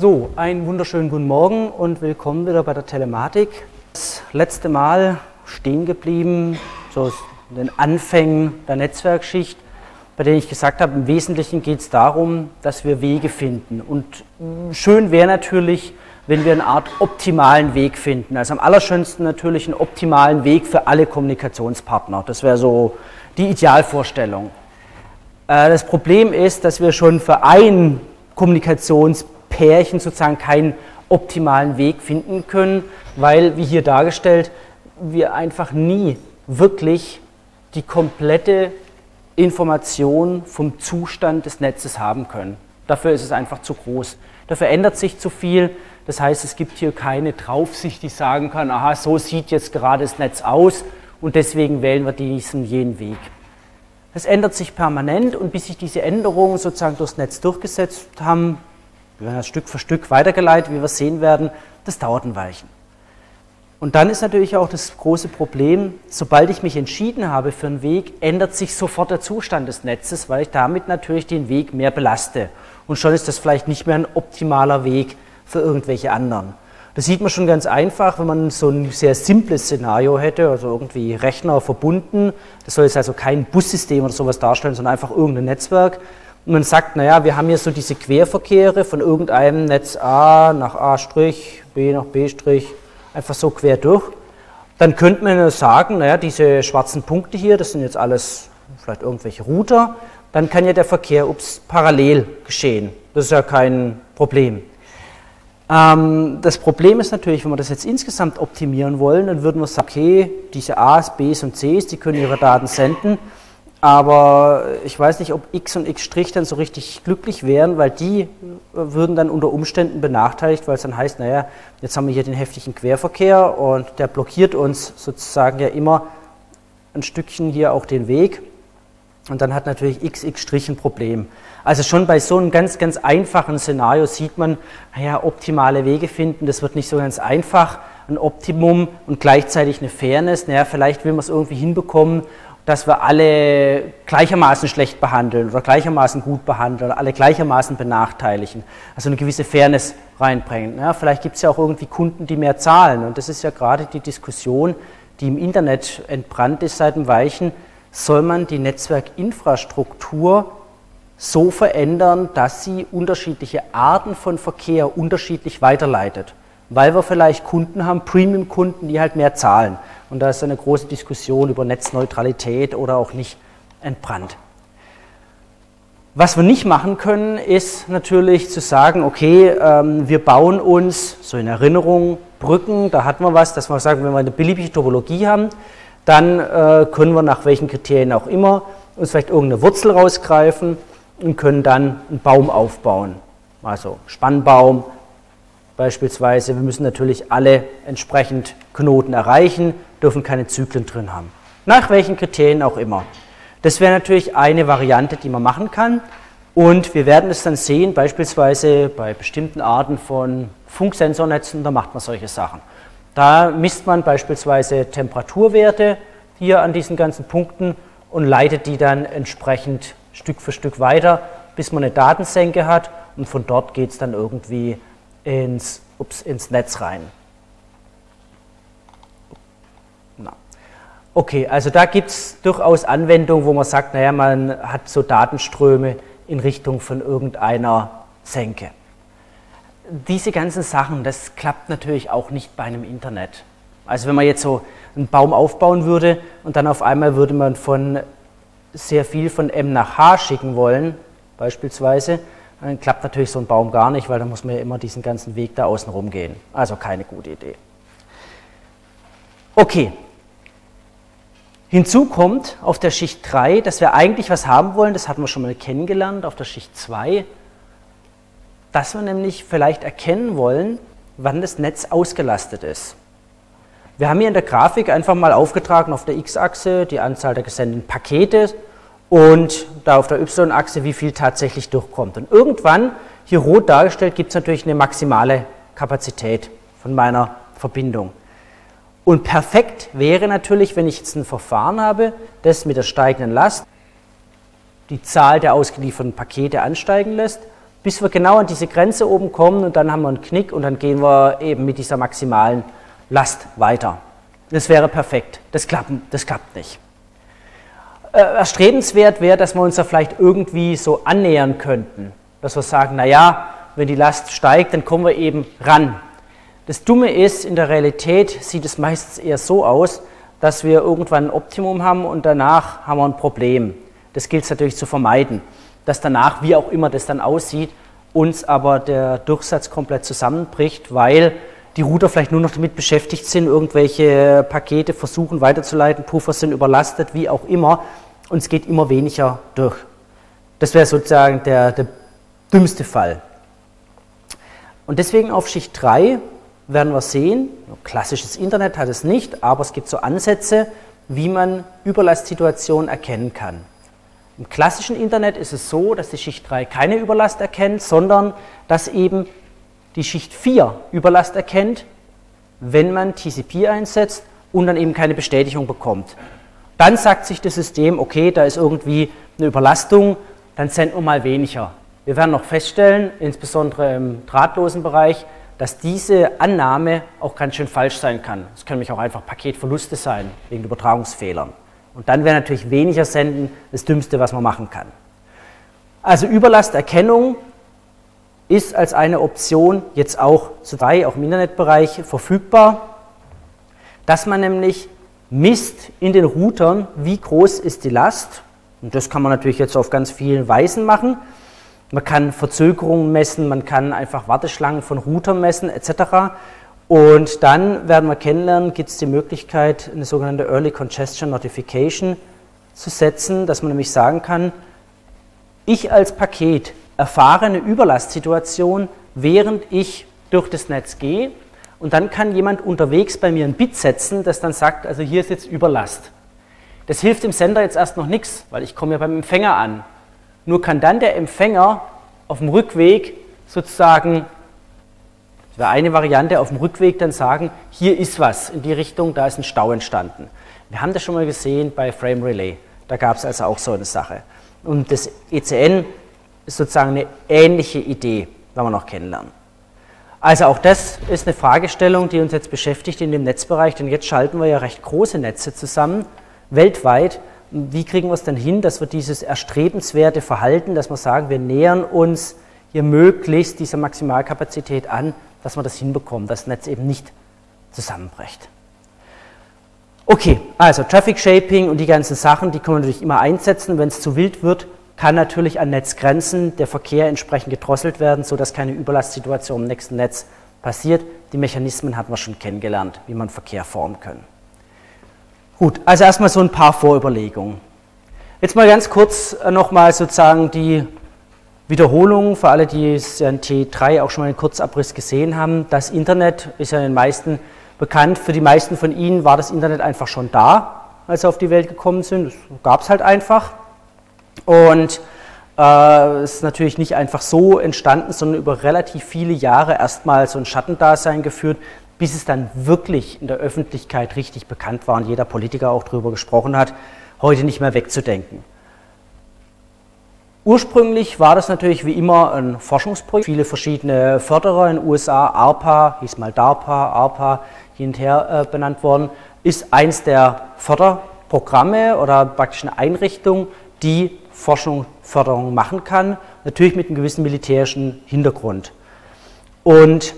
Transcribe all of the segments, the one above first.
So, einen wunderschönen guten Morgen und willkommen wieder bei der Telematik. Das letzte Mal stehen geblieben, so den Anfängen der Netzwerkschicht, bei denen ich gesagt habe, im Wesentlichen geht es darum, dass wir Wege finden. Und schön wäre natürlich, wenn wir eine Art optimalen Weg finden. Also am allerschönsten natürlich einen optimalen Weg für alle Kommunikationspartner. Das wäre so die Idealvorstellung. Äh, das Problem ist, dass wir schon für ein Kommunikationspärchen sozusagen keinen optimalen Weg finden können, weil, wie hier dargestellt, wir einfach nie wirklich die komplette Information vom Zustand des Netzes haben können. Dafür ist es einfach zu groß. Dafür ändert sich zu viel. Das heißt, es gibt hier keine Draufsicht, die sagen kann, aha, so sieht jetzt gerade das Netz aus und deswegen wählen wir diesen jenen Weg. Es ändert sich permanent und bis sich diese Änderungen sozusagen durchs Netz durchgesetzt haben, wir werden das Stück für Stück weitergeleitet, wie wir sehen werden, das dauert ein Weilchen. Und dann ist natürlich auch das große Problem, sobald ich mich entschieden habe für einen Weg, ändert sich sofort der Zustand des Netzes, weil ich damit natürlich den Weg mehr belaste. Und schon ist das vielleicht nicht mehr ein optimaler Weg für irgendwelche anderen. Das sieht man schon ganz einfach, wenn man so ein sehr simples Szenario hätte, also irgendwie Rechner verbunden. Das soll jetzt also kein Bussystem oder sowas darstellen, sondern einfach irgendein Netzwerk. Und man sagt, naja, wir haben hier so diese Querverkehre von irgendeinem Netz A nach A', B nach B', einfach so quer durch. Dann könnte man sagen, naja, diese schwarzen Punkte hier, das sind jetzt alles vielleicht irgendwelche Router. Dann kann ja der Verkehr ups, parallel geschehen. Das ist ja kein Problem. Ähm, das Problem ist natürlich, wenn wir das jetzt insgesamt optimieren wollen, dann würden wir sagen, okay, diese A's, B's und C's, die können ihre Daten senden, aber ich weiß nicht, ob X und X' dann so richtig glücklich wären, weil die würden dann unter Umständen benachteiligt, weil es dann heißt, naja, jetzt haben wir hier den heftigen Querverkehr und der blockiert uns sozusagen ja immer ein Stückchen hier auch den Weg. Und dann hat natürlich XX' ein Problem. Also schon bei so einem ganz, ganz einfachen Szenario sieht man, naja, optimale Wege finden, das wird nicht so ganz einfach. Ein Optimum und gleichzeitig eine Fairness, naja, vielleicht will man es irgendwie hinbekommen, dass wir alle gleichermaßen schlecht behandeln oder gleichermaßen gut behandeln oder alle gleichermaßen benachteiligen. Also eine gewisse Fairness reinbringen. Ja, vielleicht gibt es ja auch irgendwie Kunden, die mehr zahlen. Und das ist ja gerade die Diskussion, die im Internet entbrannt ist seit einem Weichen soll man die Netzwerkinfrastruktur so verändern, dass sie unterschiedliche Arten von Verkehr unterschiedlich weiterleitet. Weil wir vielleicht Kunden haben, Premium-Kunden, die halt mehr zahlen. Und da ist eine große Diskussion über Netzneutralität oder auch nicht entbrannt. Was wir nicht machen können, ist natürlich zu sagen, okay, ähm, wir bauen uns, so in Erinnerung, Brücken, da hatten wir was, dass wir sagen, wenn wir eine beliebige Topologie haben, dann äh, können wir nach welchen Kriterien auch immer uns vielleicht irgendeine Wurzel rausgreifen und können dann einen Baum aufbauen. Also Spannbaum beispielsweise. Wir müssen natürlich alle entsprechend Knoten erreichen, dürfen keine Zyklen drin haben. Nach welchen Kriterien auch immer. Das wäre natürlich eine Variante, die man machen kann. Und wir werden es dann sehen, beispielsweise bei bestimmten Arten von Funksensornetzen, da macht man solche Sachen. Da misst man beispielsweise Temperaturwerte hier an diesen ganzen Punkten und leitet die dann entsprechend Stück für Stück weiter, bis man eine Datensenke hat und von dort geht es dann irgendwie ins, ups, ins Netz rein. Okay, also da gibt es durchaus Anwendungen, wo man sagt, naja, man hat so Datenströme in Richtung von irgendeiner Senke diese ganzen Sachen, das klappt natürlich auch nicht bei einem Internet. Also wenn man jetzt so einen Baum aufbauen würde und dann auf einmal würde man von sehr viel von M nach H schicken wollen, beispielsweise, dann klappt natürlich so ein Baum gar nicht, weil dann muss man ja immer diesen ganzen Weg da außen rum gehen. Also keine gute Idee. Okay. Hinzu kommt auf der Schicht 3, dass wir eigentlich was haben wollen, das hatten wir schon mal kennengelernt, auf der Schicht 2 dass wir nämlich vielleicht erkennen wollen, wann das Netz ausgelastet ist. Wir haben hier in der Grafik einfach mal aufgetragen auf der x-Achse die Anzahl der gesendeten Pakete und da auf der y-Achse, wie viel tatsächlich durchkommt. Und irgendwann, hier rot dargestellt, gibt es natürlich eine maximale Kapazität von meiner Verbindung. Und perfekt wäre natürlich, wenn ich jetzt ein Verfahren habe, das mit der steigenden Last die Zahl der ausgelieferten Pakete ansteigen lässt bis wir genau an diese Grenze oben kommen und dann haben wir einen Knick und dann gehen wir eben mit dieser maximalen Last weiter. Das wäre perfekt. Das klappt, das klappt nicht. Äh, erstrebenswert wäre, dass wir uns da vielleicht irgendwie so annähern könnten. Dass wir sagen, naja, wenn die Last steigt, dann kommen wir eben ran. Das Dumme ist, in der Realität sieht es meistens eher so aus, dass wir irgendwann ein Optimum haben und danach haben wir ein Problem. Das gilt es natürlich zu vermeiden, dass danach, wie auch immer das dann aussieht, uns aber der Durchsatz komplett zusammenbricht, weil die Router vielleicht nur noch damit beschäftigt sind, irgendwelche Pakete versuchen weiterzuleiten, Puffer sind überlastet, wie auch immer, und es geht immer weniger durch. Das wäre sozusagen der, der dümmste Fall. Und deswegen auf Schicht 3 werden wir sehen, klassisches Internet hat es nicht, aber es gibt so Ansätze, wie man Überlastsituationen erkennen kann. Im klassischen Internet ist es so, dass die Schicht 3 keine Überlast erkennt, sondern dass eben die Schicht 4 Überlast erkennt, wenn man TCP einsetzt und dann eben keine Bestätigung bekommt. Dann sagt sich das System, okay, da ist irgendwie eine Überlastung, dann senden wir mal weniger. Wir werden noch feststellen, insbesondere im drahtlosen Bereich, dass diese Annahme auch ganz schön falsch sein kann. Es können nämlich auch einfach Paketverluste sein, wegen Übertragungsfehlern. Und dann wäre natürlich weniger Senden das Dümmste, was man machen kann. Also Überlasterkennung ist als eine Option jetzt auch zu drei, auch im Internetbereich verfügbar, dass man nämlich misst in den Routern, wie groß ist die Last. Und das kann man natürlich jetzt auf ganz vielen Weisen machen. Man kann Verzögerungen messen, man kann einfach Warteschlangen von Routern messen etc. Und dann werden wir kennenlernen, gibt es die Möglichkeit, eine sogenannte Early Congestion Notification zu setzen, dass man nämlich sagen kann, ich als Paket erfahre eine Überlastsituation, während ich durch das Netz gehe und dann kann jemand unterwegs bei mir ein Bit setzen, das dann sagt, also hier ist jetzt Überlast. Das hilft dem Sender jetzt erst noch nichts, weil ich komme ja beim Empfänger an. Nur kann dann der Empfänger auf dem Rückweg sozusagen das wäre eine Variante, auf dem Rückweg dann sagen, hier ist was in die Richtung, da ist ein Stau entstanden. Wir haben das schon mal gesehen bei Frame Relay. Da gab es also auch so eine Sache. Und das ECN ist sozusagen eine ähnliche Idee, wenn wir noch kennenlernen. Also auch das ist eine Fragestellung, die uns jetzt beschäftigt in dem Netzbereich, denn jetzt schalten wir ja recht große Netze zusammen, weltweit. Wie kriegen wir es denn hin, dass wir dieses erstrebenswerte Verhalten, dass wir sagen, wir nähern uns hier möglichst dieser Maximalkapazität an, dass wir das hinbekommen, dass das Netz eben nicht zusammenbricht. Okay, also Traffic Shaping und die ganzen Sachen, die können wir natürlich immer einsetzen. Wenn es zu wild wird, kann natürlich an Netzgrenzen der Verkehr entsprechend gedrosselt werden, sodass keine Überlastsituation im nächsten Netz passiert. Die Mechanismen hatten wir schon kennengelernt, wie man Verkehr formen kann. Gut, also erstmal so ein paar Vorüberlegungen. Jetzt mal ganz kurz äh, nochmal sozusagen die Wiederholung für alle, die es in T3 auch schon mal einen Kurzabriss gesehen haben. Das Internet ist ja den meisten bekannt. Für die meisten von Ihnen war das Internet einfach schon da, als sie auf die Welt gekommen sind. Das gab es halt einfach. Und äh, ist natürlich nicht einfach so entstanden, sondern über relativ viele Jahre erstmal so ein Schattendasein geführt, bis es dann wirklich in der Öffentlichkeit richtig bekannt war und jeder Politiker auch darüber gesprochen hat, heute nicht mehr wegzudenken. Ursprünglich war das natürlich wie immer ein Forschungsprojekt. Viele verschiedene Förderer in den USA, ARPA, hieß mal DARPA, ARPA, hin und her äh, benannt worden, ist eins der Förderprogramme oder praktisch eine Einrichtung, die Forschung, Förderung machen kann, natürlich mit einem gewissen militärischen Hintergrund. Und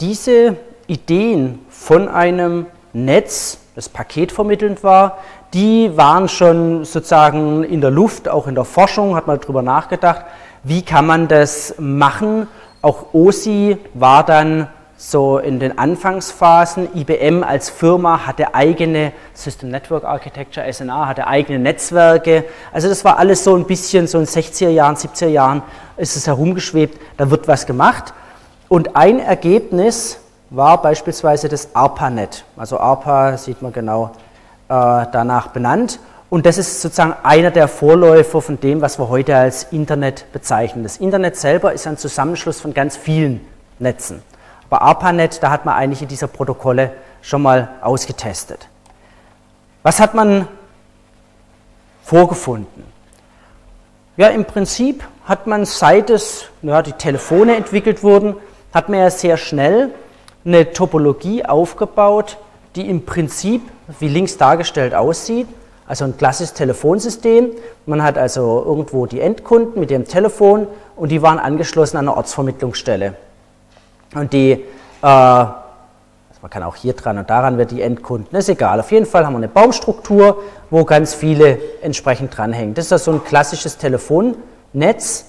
diese Ideen von einem Netz, das paketvermittelnd war, die waren schon sozusagen in der Luft, auch in der Forschung, hat man darüber nachgedacht, wie kann man das machen. Auch OSI war dann so in den Anfangsphasen. IBM als Firma hatte eigene System Network Architecture, SNA hatte eigene Netzwerke. Also das war alles so ein bisschen, so in 60er Jahren, 70er Jahren ist es herumgeschwebt, da wird was gemacht. Und ein Ergebnis war beispielsweise das ARPANET. Also ARPA sieht man genau äh, danach benannt. Und das ist sozusagen einer der Vorläufer von dem, was wir heute als Internet bezeichnen. Das Internet selber ist ein Zusammenschluss von ganz vielen Netzen. Aber ARPANET, da hat man einige dieser Protokolle schon mal ausgetestet. Was hat man vorgefunden? Ja, im Prinzip hat man, seit es, ja, die Telefone entwickelt wurden, hat man ja sehr schnell eine Topologie aufgebaut, die im Prinzip wie links dargestellt aussieht. Also ein klassisches Telefonsystem. Man hat also irgendwo die Endkunden mit dem Telefon und die waren angeschlossen an eine Ortsvermittlungsstelle. Und die, äh, also man kann auch hier dran und daran wird die Endkunden, ist egal. Auf jeden Fall haben wir eine Baumstruktur, wo ganz viele entsprechend dranhängen. Das ist also ein klassisches Telefonnetz,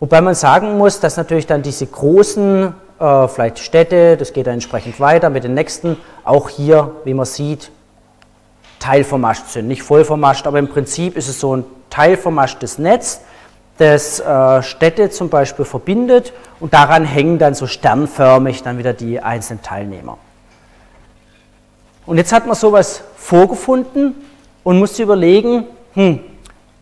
wobei man sagen muss, dass natürlich dann diese großen, äh, vielleicht Städte, das geht dann entsprechend weiter mit den nächsten, auch hier, wie man sieht, teilvermascht sind. Nicht voll vermascht, aber im Prinzip ist es so ein teilvermaschtes Netz, das äh, Städte zum Beispiel verbindet und daran hängen dann so sternförmig dann wieder die einzelnen Teilnehmer. Und jetzt hat man sowas vorgefunden und musste überlegen, hm,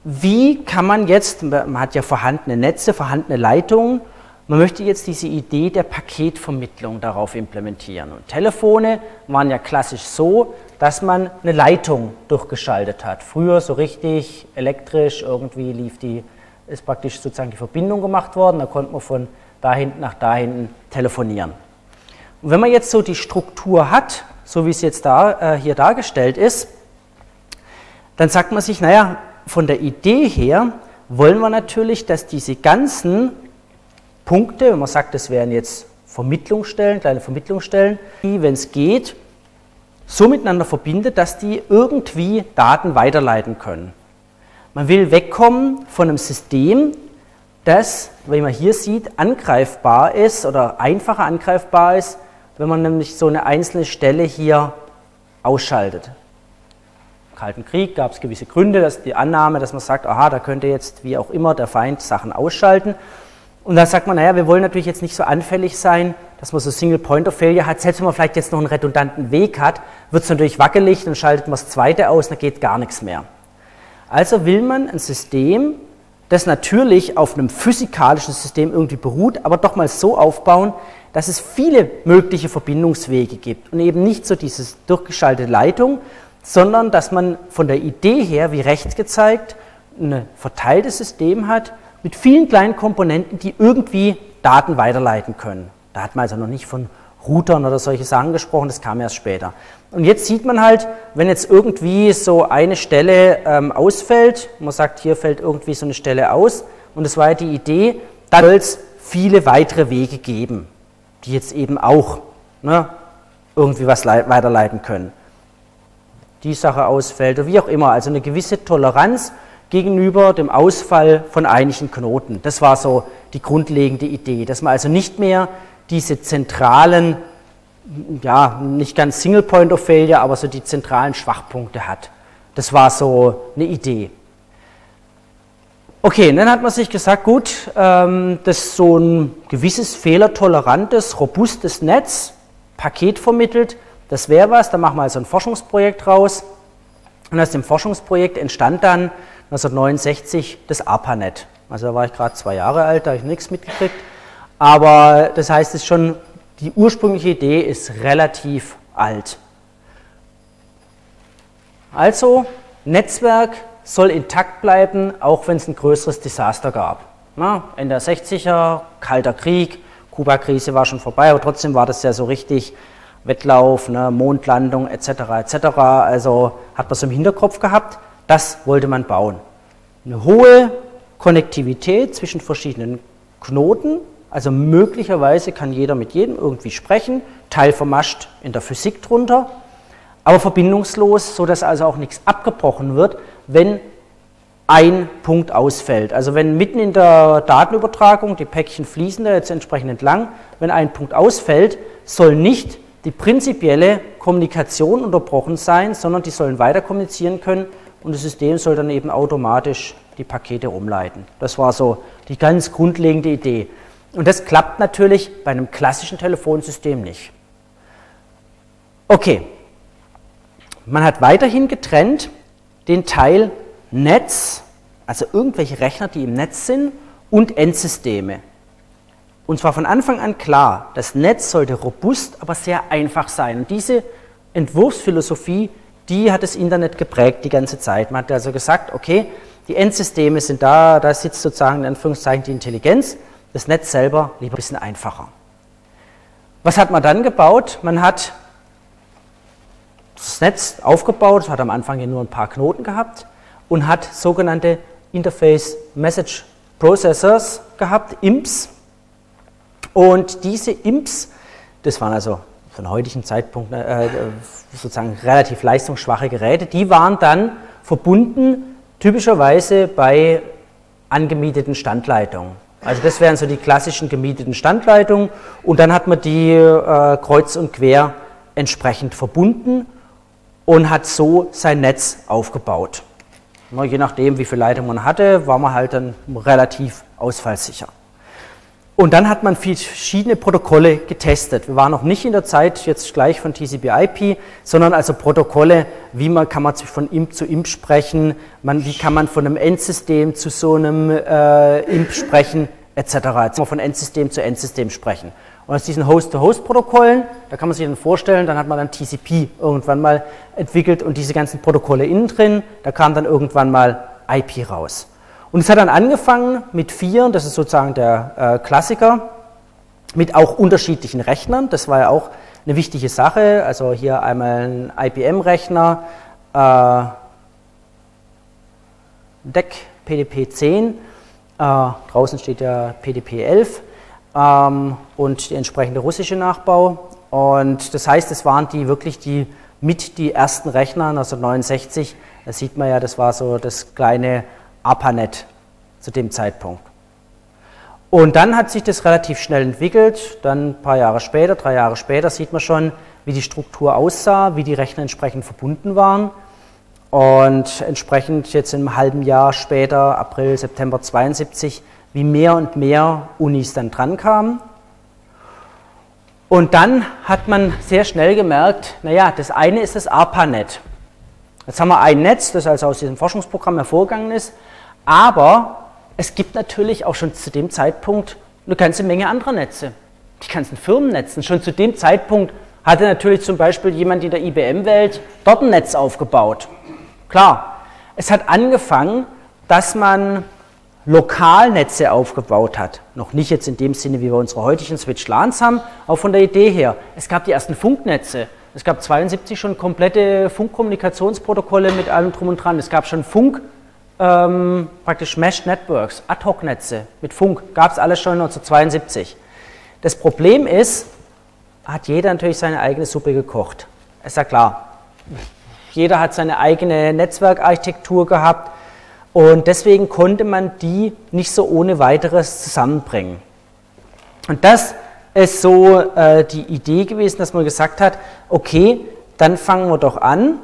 wie kann man jetzt, man hat ja vorhandene Netze, vorhandene Leitungen, man möchte jetzt diese Idee der Paketvermittlung darauf implementieren. Und Telefone waren ja klassisch so, dass man eine Leitung durchgeschaltet hat. Früher so richtig elektrisch, irgendwie lief die, ist praktisch sozusagen die Verbindung gemacht worden, da konnte man von da hinten nach da hinten telefonieren. Und wenn man jetzt so die Struktur hat, so wie es jetzt da, äh, hier dargestellt ist, dann sagt man sich, naja, von der Idee her wollen wir natürlich, dass diese ganzen Punkte, wenn man sagt, das wären jetzt Vermittlungsstellen, kleine Vermittlungsstellen, die, wenn es geht, so miteinander verbindet, dass die irgendwie Daten weiterleiten können. Man will wegkommen von einem System, das, wie man hier sieht, angreifbar ist oder einfacher angreifbar ist, wenn man nämlich so eine einzelne Stelle hier ausschaltet. Im Kalten Krieg gab es gewisse Gründe, dass die Annahme, dass man sagt, aha, da könnte jetzt wie auch immer der Feind Sachen ausschalten. Und da sagt man, naja, wir wollen natürlich jetzt nicht so anfällig sein, dass man so Single Point of Failure hat. Selbst wenn man vielleicht jetzt noch einen redundanten Weg hat, wird es natürlich wackelig, dann schaltet man das zweite aus, dann geht gar nichts mehr. Also will man ein System, das natürlich auf einem physikalischen System irgendwie beruht, aber doch mal so aufbauen, dass es viele mögliche Verbindungswege gibt und eben nicht so diese durchgeschaltete Leitung, sondern dass man von der Idee her, wie rechts gezeigt, ein verteiltes System hat, mit vielen kleinen Komponenten, die irgendwie Daten weiterleiten können. Da hat man also noch nicht von Routern oder solche Sachen gesprochen, das kam erst später. Und jetzt sieht man halt, wenn jetzt irgendwie so eine Stelle ähm, ausfällt, man sagt, hier fällt irgendwie so eine Stelle aus, und das war ja die Idee, dann soll es viele weitere Wege geben, die jetzt eben auch ne, irgendwie was weiterleiten können. Die Sache ausfällt oder wie auch immer, also eine gewisse Toleranz gegenüber dem Ausfall von einigen Knoten. Das war so die grundlegende Idee, dass man also nicht mehr diese zentralen, ja, nicht ganz Single Point of Failure, aber so die zentralen Schwachpunkte hat. Das war so eine Idee. Okay, dann hat man sich gesagt, gut, ähm, das ist so ein gewisses fehlertolerantes, robustes Netz, Paket vermittelt, das wäre was, da machen wir also ein Forschungsprojekt raus. Und aus dem Forschungsprojekt entstand dann 1969 das ARPANET. Also da war ich gerade zwei Jahre alt, da habe ich nichts mitgekriegt. Aber das heißt, es schon, die ursprüngliche Idee ist relativ alt. Also, Netzwerk soll intakt bleiben, auch wenn es ein größeres Desaster gab. Na, Ende der 60er, Kalter Krieg, Kuba-Krise war schon vorbei, aber trotzdem war das ja so richtig Wettlauf, ne, Mondlandung etc. etc. Also hat man es im Hinterkopf gehabt. Das wollte man bauen. Eine hohe Konnektivität zwischen verschiedenen Knoten, also möglicherweise kann jeder mit jedem irgendwie sprechen, teilvermascht in der Physik drunter, aber verbindungslos, sodass also auch nichts abgebrochen wird, wenn ein Punkt ausfällt. Also wenn mitten in der Datenübertragung, die Päckchen fließen da jetzt entsprechend entlang, wenn ein Punkt ausfällt, soll nicht die prinzipielle Kommunikation unterbrochen sein, sondern die sollen weiter kommunizieren können und das System soll dann eben automatisch die Pakete umleiten. Das war so die ganz grundlegende Idee. Und das klappt natürlich bei einem klassischen Telefonsystem nicht. Okay, man hat weiterhin getrennt den Teil Netz, also irgendwelche Rechner, die im Netz sind, und Endsysteme. Und zwar von Anfang an klar, das Netz sollte robust, aber sehr einfach sein. Und diese Entwurfsphilosophie die hat das Internet geprägt die ganze Zeit. Man hat also gesagt, okay, Die Endsysteme sind da, da sitzt sozusagen in Anführungszeichen die Intelligenz. Das Netz selber lieber ein bisschen einfacher. Was hat man dann gebaut? Man hat das Netz aufgebaut, hat am Anfang ja nur ein paar Knoten gehabt und hat sogenannte Interface Message Processors gehabt, IMPs. Und diese IMPs, das waren also von heutigen Zeitpunkt äh, sozusagen relativ leistungsschwache Geräte, die waren dann verbunden typischerweise bei angemieteten Standleitungen. Also das wären so die klassischen gemieteten Standleitungen und dann hat man die äh, kreuz und quer entsprechend verbunden und hat so sein Netz aufgebaut. Na, je nachdem, wie viele Leitungen man hatte, war man halt dann relativ ausfallsicher. Und dann hat man verschiedene Protokolle getestet. Wir waren noch nicht in der Zeit jetzt gleich von TCP/IP, sondern also Protokolle, wie man kann man von IMP zu IMP sprechen, man, wie kann man von einem Endsystem zu so einem äh, IMP sprechen, etc. Jetzt kann man von Endsystem zu Endsystem sprechen. Und aus diesen Host-to-Host-Protokollen, da kann man sich dann vorstellen, dann hat man dann TCP irgendwann mal entwickelt und diese ganzen Protokolle innen drin, da kam dann irgendwann mal IP raus. Und es hat dann angefangen mit vier, das ist sozusagen der äh, Klassiker, mit auch unterschiedlichen Rechnern. Das war ja auch eine wichtige Sache. Also hier einmal ein IBM-Rechner, äh, DEC PDP-10, äh, draußen steht ja PDP-11 ähm, und der entsprechende russische Nachbau. Und das heißt, es waren die wirklich die mit die ersten Rechner 1969. Da sieht man ja, das war so das kleine ARPANET zu dem Zeitpunkt. Und dann hat sich das relativ schnell entwickelt. Dann ein paar Jahre später, drei Jahre später, sieht man schon, wie die Struktur aussah, wie die Rechner entsprechend verbunden waren. Und entsprechend jetzt im halben Jahr später, April, September 72, wie mehr und mehr Unis dann dran kamen. Und dann hat man sehr schnell gemerkt, naja, das eine ist das ARPANET. Jetzt haben wir ein Netz, das also aus diesem Forschungsprogramm hervorgegangen ist, aber es gibt natürlich auch schon zu dem Zeitpunkt eine ganze Menge anderer Netze. Die ganzen Firmennetzen. Schon zu dem Zeitpunkt hatte natürlich zum Beispiel jemand in der IBM-Welt dort ein Netz aufgebaut. Klar, es hat angefangen, dass man Lokalnetze aufgebaut hat. Noch nicht jetzt in dem Sinne, wie wir unsere heutigen Switch-LANs haben, auch von der Idee her. Es gab die ersten Funknetze. Es gab 72 schon komplette Funkkommunikationsprotokolle mit allem drum und dran. Es gab schon Funk, ähm, praktisch Mesh Networks, Ad-Hoc-Netze mit Funk, gab es alles schon 1972. Das Problem ist, hat jeder natürlich seine eigene Suppe gekocht. Ist ja klar. Jeder hat seine eigene Netzwerkarchitektur gehabt und deswegen konnte man die nicht so ohne weiteres zusammenbringen. Und das ist so äh, die Idee gewesen, dass man gesagt hat, okay, dann fangen wir doch an,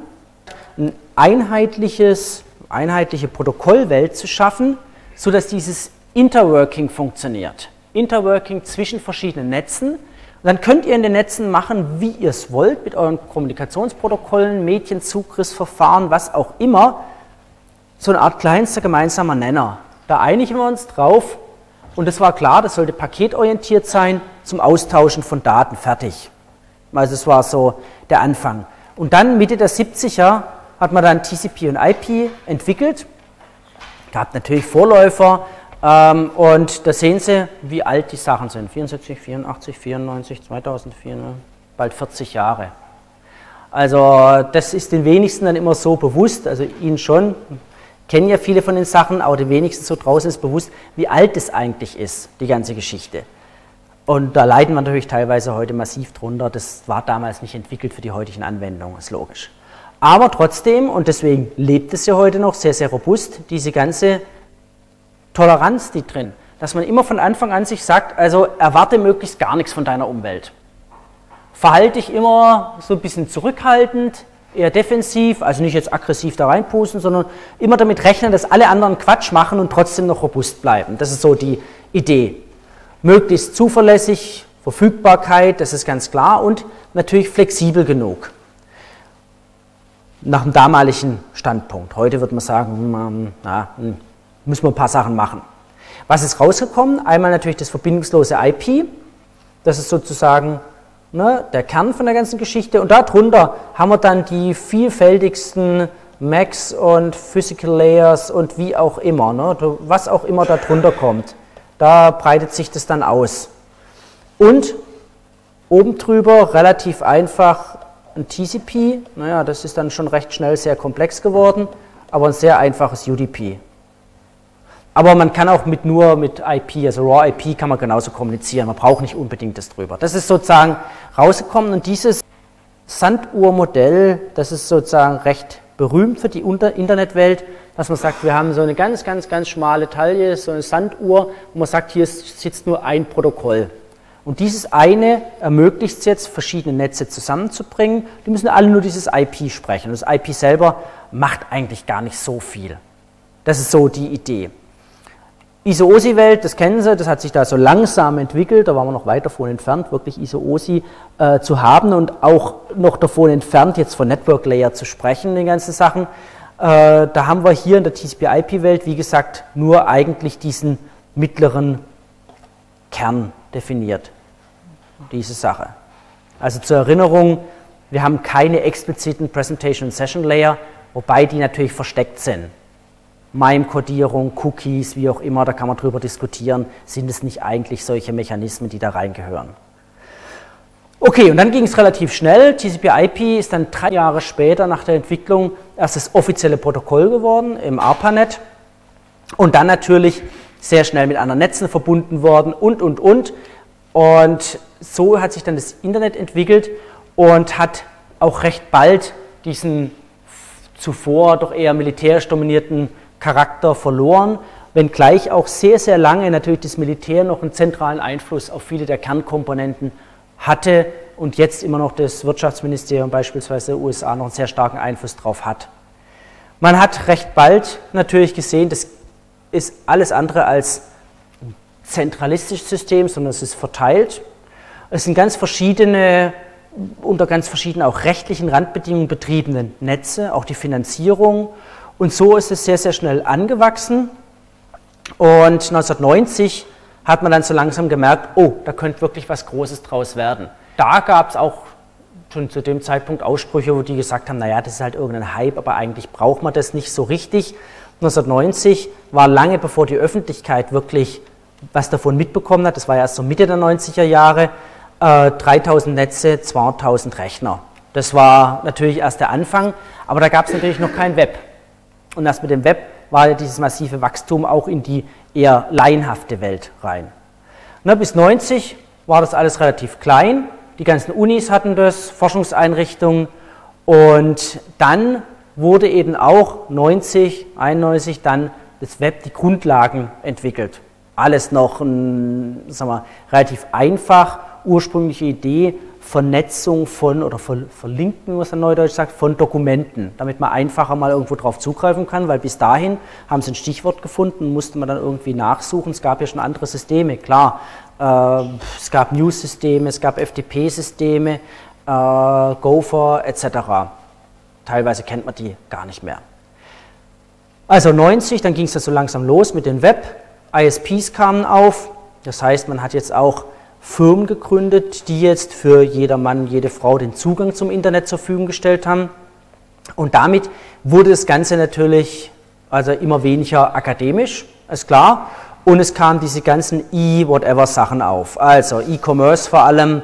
ein einheitliches einheitliche Protokollwelt zu schaffen, sodass dieses Interworking funktioniert. Interworking zwischen verschiedenen Netzen. Und dann könnt ihr in den Netzen machen, wie ihr es wollt, mit euren Kommunikationsprotokollen, Medienzugriffsverfahren, was auch immer. So eine Art kleinster gemeinsamer Nenner. Da einigen wir uns drauf. Und es war klar, das sollte paketorientiert sein zum Austauschen von Daten. Fertig. Also es war so der Anfang. Und dann Mitte der 70er hat man dann TCP und IP entwickelt. Gab natürlich Vorläufer ähm, und da sehen Sie, wie alt die Sachen sind. 74, 84, 94, 2004, ne? bald 40 Jahre. Also das ist den wenigsten dann immer so bewusst, also Ihnen schon, kennen ja viele von den Sachen, aber den wenigsten so draußen ist bewusst, wie alt es eigentlich ist, die ganze Geschichte. Und da leiden wir natürlich teilweise heute massiv drunter. Das war damals nicht entwickelt für die heutigen Anwendungen, ist logisch. Aber trotzdem, und deswegen lebt es ja heute noch sehr, sehr robust, diese ganze Toleranz, die drin, dass man immer von Anfang an sich sagt, also erwarte möglichst gar nichts von deiner Umwelt. Verhalte dich immer so ein bisschen zurückhaltend, eher defensiv, also nicht jetzt aggressiv da reinpusten, sondern immer damit rechnen, dass alle anderen Quatsch machen und trotzdem noch robust bleiben. Das ist so die Idee. Möglichst zuverlässig, Verfügbarkeit, das ist ganz klar und natürlich flexibel genug nach dem damaligen Standpunkt. Heute würde man sagen, hm, ähm, na, hm, müssen wir ein paar Sachen machen. Was ist rausgekommen? Einmal natürlich das verbindungslose IP. Das ist sozusagen ne, der Kern von der ganzen Geschichte. Und darunter haben wir dann die vielfältigsten Macs und Physical Layers und wie auch immer, ne? was auch immer da drunter kommt. Da breitet sich das dann aus. Und oben drüber relativ einfach ein TCP, naja, das ist dann schon recht schnell sehr komplex geworden, aber ein sehr einfaches UDP. Aber man kann auch mit nur mit IP, also Raw IP kann man genauso kommunizieren. Man braucht nicht unbedingt das drüber. Das ist sozusagen rausgekommen und dieses Sanduhrmodell, das ist sozusagen recht berühmt für die Internetwelt, dass man sagt, wir haben so eine ganz, ganz, ganz schmale Taille, so eine Sanduhr, wo man sagt, hier sitzt nur ein Protokoll. Und dieses eine ermöglicht es jetzt, verschiedene Netze zusammenzubringen. Die müssen alle nur dieses IP sprechen. Und das IP selber macht eigentlich gar nicht so viel. Das ist so die Idee. ISO-OSI-Welt, das kennen Sie, das hat sich da so langsam entwickelt, da waren wir noch weit davon entfernt, wirklich ISO-OSI äh, zu haben und auch noch davon entfernt, jetzt von Network Layer zu sprechen, die ganzen Sachen. Äh, da haben wir hier in der TCP-IP-Welt, wie gesagt, nur eigentlich diesen mittleren Kern definiert, diese Sache. Also zur Erinnerung, wir haben keine expliziten Presentation Session Layer, wobei die natürlich versteckt sind. MIME-Kodierung, Cookies, wie auch immer, da kann man drüber diskutieren, sind es nicht eigentlich solche Mechanismen, die da reingehören. Okay, und dann ging es relativ schnell. TCP/IP ist dann drei Jahre später nach der Entwicklung erst das offizielle Protokoll geworden im ARPANET und dann natürlich sehr schnell mit anderen Netzen verbunden worden und, und, und. Und so hat sich dann das Internet entwickelt und hat auch recht bald diesen zuvor doch eher militärisch dominierten Charakter verloren, wenngleich auch sehr, sehr lange natürlich das Militär noch einen zentralen Einfluss auf viele der Kernkomponenten hatte und jetzt immer noch das Wirtschaftsministerium beispielsweise der USA noch einen sehr starken Einfluss drauf hat. Man hat recht bald natürlich gesehen, das ist alles andere als ein zentralistisches System, sondern es ist verteilt. Es sind ganz verschiedene, unter ganz verschiedenen auch rechtlichen Randbedingungen betriebene Netze, auch die Finanzierung und so ist es sehr, sehr schnell angewachsen. Und 1990 hat man dann so langsam gemerkt, oh, da könnte wirklich was Großes draus werden. Da gab es auch schon zu dem Zeitpunkt Aussprüche, wo die gesagt haben, naja, das ist halt irgendein Hype, aber eigentlich braucht man das nicht so richtig. 1990 war lange bevor die Öffentlichkeit wirklich was davon mitbekommen hat, das war ja erst so Mitte der 90er Jahre, äh, 3000 Netze, 2000 Rechner. Das war natürlich erst der Anfang, aber da gab es natürlich noch kein Web. Und erst mit dem Web war ja dieses massive Wachstum auch in die eher laienhafte Welt rein. Na, bis 90 war das alles relativ klein. Die ganzen Unis hatten das, Forschungseinrichtungen. Und dann wurde eben auch 90, 91 dann das Web die Grundlagen entwickelt. Alles noch ein, sagen wir, relativ einfach, ursprüngliche Idee, Vernetzung von oder Ver, Verlinken, was er neudeutsch sagt, von Dokumenten, damit man einfacher mal irgendwo drauf zugreifen kann, weil bis dahin haben sie ein Stichwort gefunden, musste man dann irgendwie nachsuchen. Es gab ja schon andere Systeme, klar. Äh, es gab News-Systeme, es gab FTP-Systeme, äh, Gopher etc. Teilweise kennt man die gar nicht mehr. Also 90, dann ging es ja so langsam los mit dem Web. ISPs kamen auf, das heißt, man hat jetzt auch Firmen gegründet, die jetzt für jeder Mann, jede Frau den Zugang zum Internet zur Verfügung gestellt haben. Und damit wurde das Ganze natürlich also immer weniger akademisch, ist klar. Und es kamen diese ganzen E-Whatever-Sachen auf. Also E-Commerce vor allem,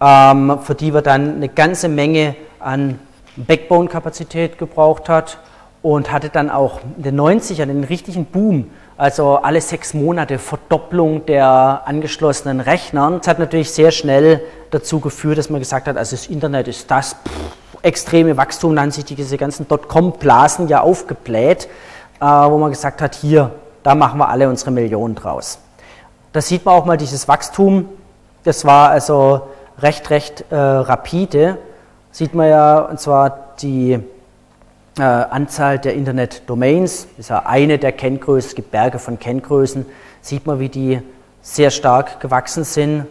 ähm, für die wir dann eine ganze Menge an Backbone-Kapazität gebraucht hat und hatte dann auch in den 90ern einen richtigen Boom also alle sechs Monate Verdopplung der angeschlossenen Rechner. Das hat natürlich sehr schnell dazu geführt, dass man gesagt hat, also das Internet ist das pff, extreme Wachstum, dann haben sich diese ganzen Dotcom-Blasen ja aufgebläht, äh, wo man gesagt hat, hier, da machen wir alle unsere Millionen draus. Da sieht man auch mal dieses Wachstum, das war also recht, recht äh, rapide. Sieht man ja, und zwar die äh, Anzahl der Internet-Domains, ist ja eine der Kenngrößen, es gibt Berge von Kenngrößen, sieht man, wie die sehr stark gewachsen sind.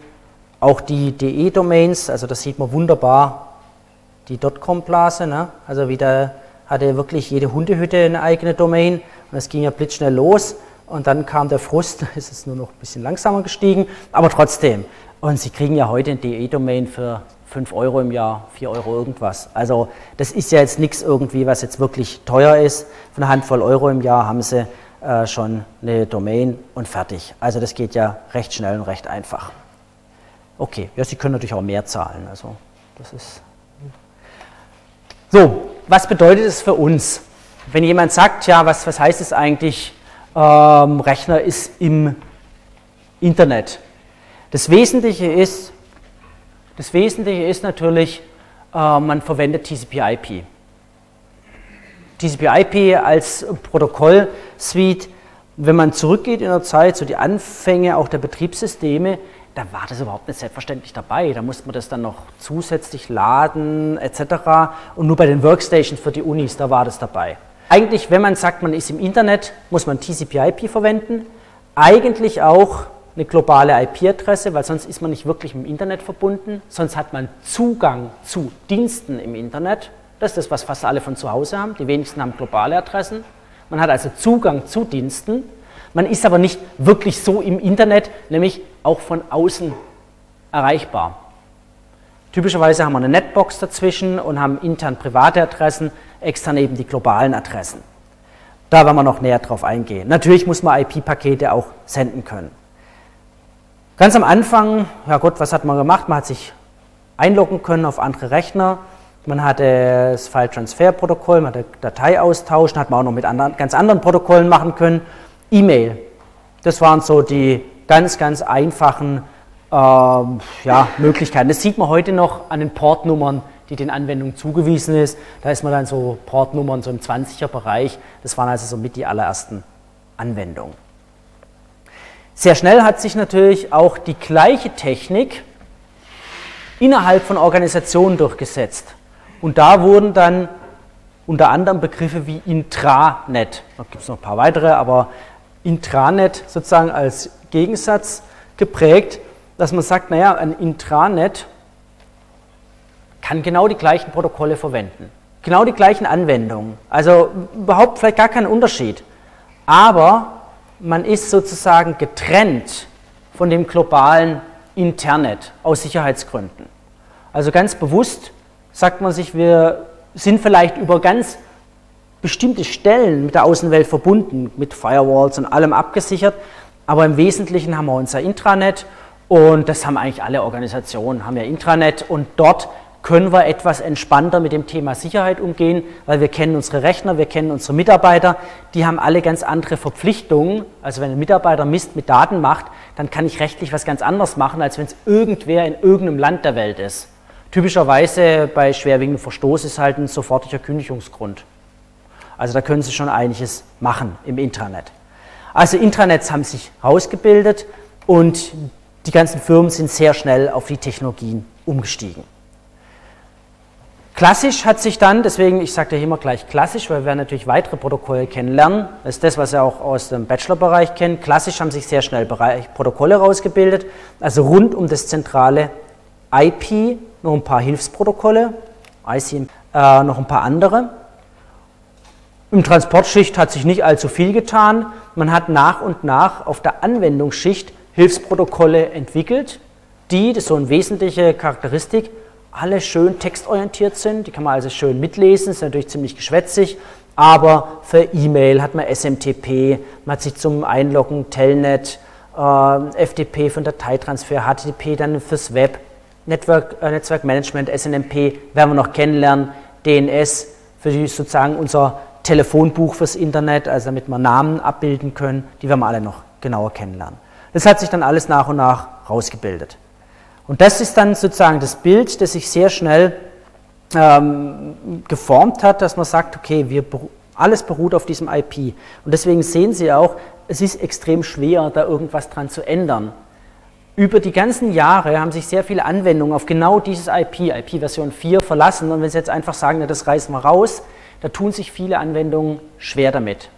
Auch die DE-Domains, also das sieht man wunderbar, die Dotcom-Blase, ne? also wie da hatte wirklich jede Hundehütte eine eigene Domain und es ging ja blitzschnell los. und dann kam der Frust, ist es nur noch ein bisschen langsamer gestiegen, aber trotzdem. Und Sie kriegen ja heute ein DE-Domain für 5 Euro im Jahr, 4 Euro irgendwas. Also das ist ja jetzt nichts irgendwie, was jetzt wirklich teuer ist. Für eine Handvoll Euro im Jahr haben Sie äh, schon eine Domain und fertig. Also das geht ja recht schnell und recht einfach. Okay, ja, Sie können natürlich auch mehr zahlen. Also das ist so, was bedeutet es für uns? Wenn jemand sagt, ja, was, was heißt es eigentlich, ähm, Rechner ist im Internet? Das Wesentliche ist, das Wesentliche ist natürlich, äh, man verwendet TCP/IP. TCP/IP als Protokollsuite, wenn man zurückgeht in der Zeit, so die Anfänge auch der Betriebssysteme, da war das überhaupt nicht selbstverständlich dabei. Da musste man das dann noch zusätzlich laden etc. Und nur bei den Workstations für die Unis, da war das dabei. Eigentlich, wenn man sagt, man ist im Internet, muss man TCP/IP verwenden. Eigentlich auch eine globale IP-Adresse, weil sonst ist man nicht wirklich im Internet verbunden. Sonst hat man Zugang zu Diensten im Internet. Das ist das, was fast alle von zu Hause haben. Die wenigsten haben globale Adressen. Man hat also Zugang zu Diensten. Man ist aber nicht wirklich so im Internet, nämlich auch von außen erreichbar. Typischerweise haben wir eine Netbox dazwischen und haben intern private Adressen, extern eben die globalen Adressen. Da werden wir noch näher drauf eingehen. Natürlich muss man IP-Pakete auch senden können. Ganz am Anfang, ja Gott, was hat man gemacht? Man hat sich einloggen können auf andere Rechner. Man hatte das File-Transfer-Protokoll, man hatte Dateiaustausch, hat man auch noch mit anderen, ganz anderen Protokollen machen können. E-Mail. Das waren so die ganz, ganz einfachen äh, ja, Möglichkeiten. Das sieht man heute noch an den Portnummern, die den Anwendungen zugewiesen ist. Da ist man dann so Portnummern so im 20er Bereich. Das waren also so mit die allerersten Anwendungen. Sehr schnell hat sich natürlich auch die gleiche Technik innerhalb von Organisationen durchgesetzt. Und da wurden dann unter anderem Begriffe wie Intranet, da gibt es noch ein paar weitere, aber Intranet sozusagen als Gegensatz geprägt, dass man sagt, naja, ein Intranet kann genau die gleichen Protokolle verwenden, genau die gleichen Anwendungen, also überhaupt vielleicht gar keinen Unterschied. Aber man ist sozusagen getrennt von dem globalen Internet aus Sicherheitsgründen. Also ganz bewusst sagt man sich, wir sind vielleicht über ganz bestimmte Stellen mit der Außenwelt verbunden, mit Firewalls und allem abgesichert, aber im Wesentlichen haben wir unser Intranet und das haben eigentlich alle Organisationen, haben ja Intranet und dort können wir etwas entspannter mit dem Thema Sicherheit umgehen, weil wir kennen unsere Rechner, wir kennen unsere Mitarbeiter, die haben alle ganz andere Verpflichtungen. Also wenn ein Mitarbeiter Mist mit Daten macht, dann kann ich rechtlich was ganz anderes machen, als wenn es irgendwer in irgendeinem Land der Welt ist. Typischerweise bei schwerwiegendem Verstoß ist halt ein sofortiger Kündigungsgrund. Also da können Sie schon einiges machen im Intranet. Also Intranets haben sich ausgebildet und die ganzen Firmen sind sehr schnell auf die Technologien umgestiegen. Klassisch hat sich dann, deswegen, ich sage ja immer gleich klassisch, weil wir natürlich weitere Protokolle kennenlernen. Das ist das, was ihr auch aus dem Bachelorbereich kennt. Klassisch haben sich sehr schnell Bereich, Protokolle rausgebildet, also rund um das zentrale IP noch ein paar Hilfsprotokolle, ICM, äh, noch ein paar andere. Im Transportschicht hat sich nicht allzu viel getan. Man hat nach und nach auf der Anwendungsschicht Hilfsprotokolle entwickelt, die, das ist so eine wesentliche Charakteristik, alle schön textorientiert sind. Die kann man also schön mitlesen, ist natürlich ziemlich geschwätzig, aber für E-Mail hat man SMTP, man hat sich zum Einloggen Telnet, äh, FTP für Dateitransfer, HTTP dann fürs Web, Network, äh, Netzwerkmanagement, SNMP werden wir noch kennenlernen, DNS für die sozusagen unser Telefonbuch fürs Internet, also damit wir Namen abbilden können, die werden wir alle noch genauer kennenlernen. Das hat sich dann alles nach und nach rausgebildet. Und das ist dann sozusagen das Bild, das sich sehr schnell ähm, geformt hat, dass man sagt, okay, wir, alles beruht auf diesem IP. Und deswegen sehen Sie auch, es ist extrem schwer, da irgendwas dran zu ändern. Über die ganzen Jahre haben sich sehr viele Anwendungen auf genau dieses IP, IP-Version 4, verlassen. Und wenn Sie jetzt einfach sagen, na, das reißen wir raus, da tun sich viele Anwendungen schwer damit.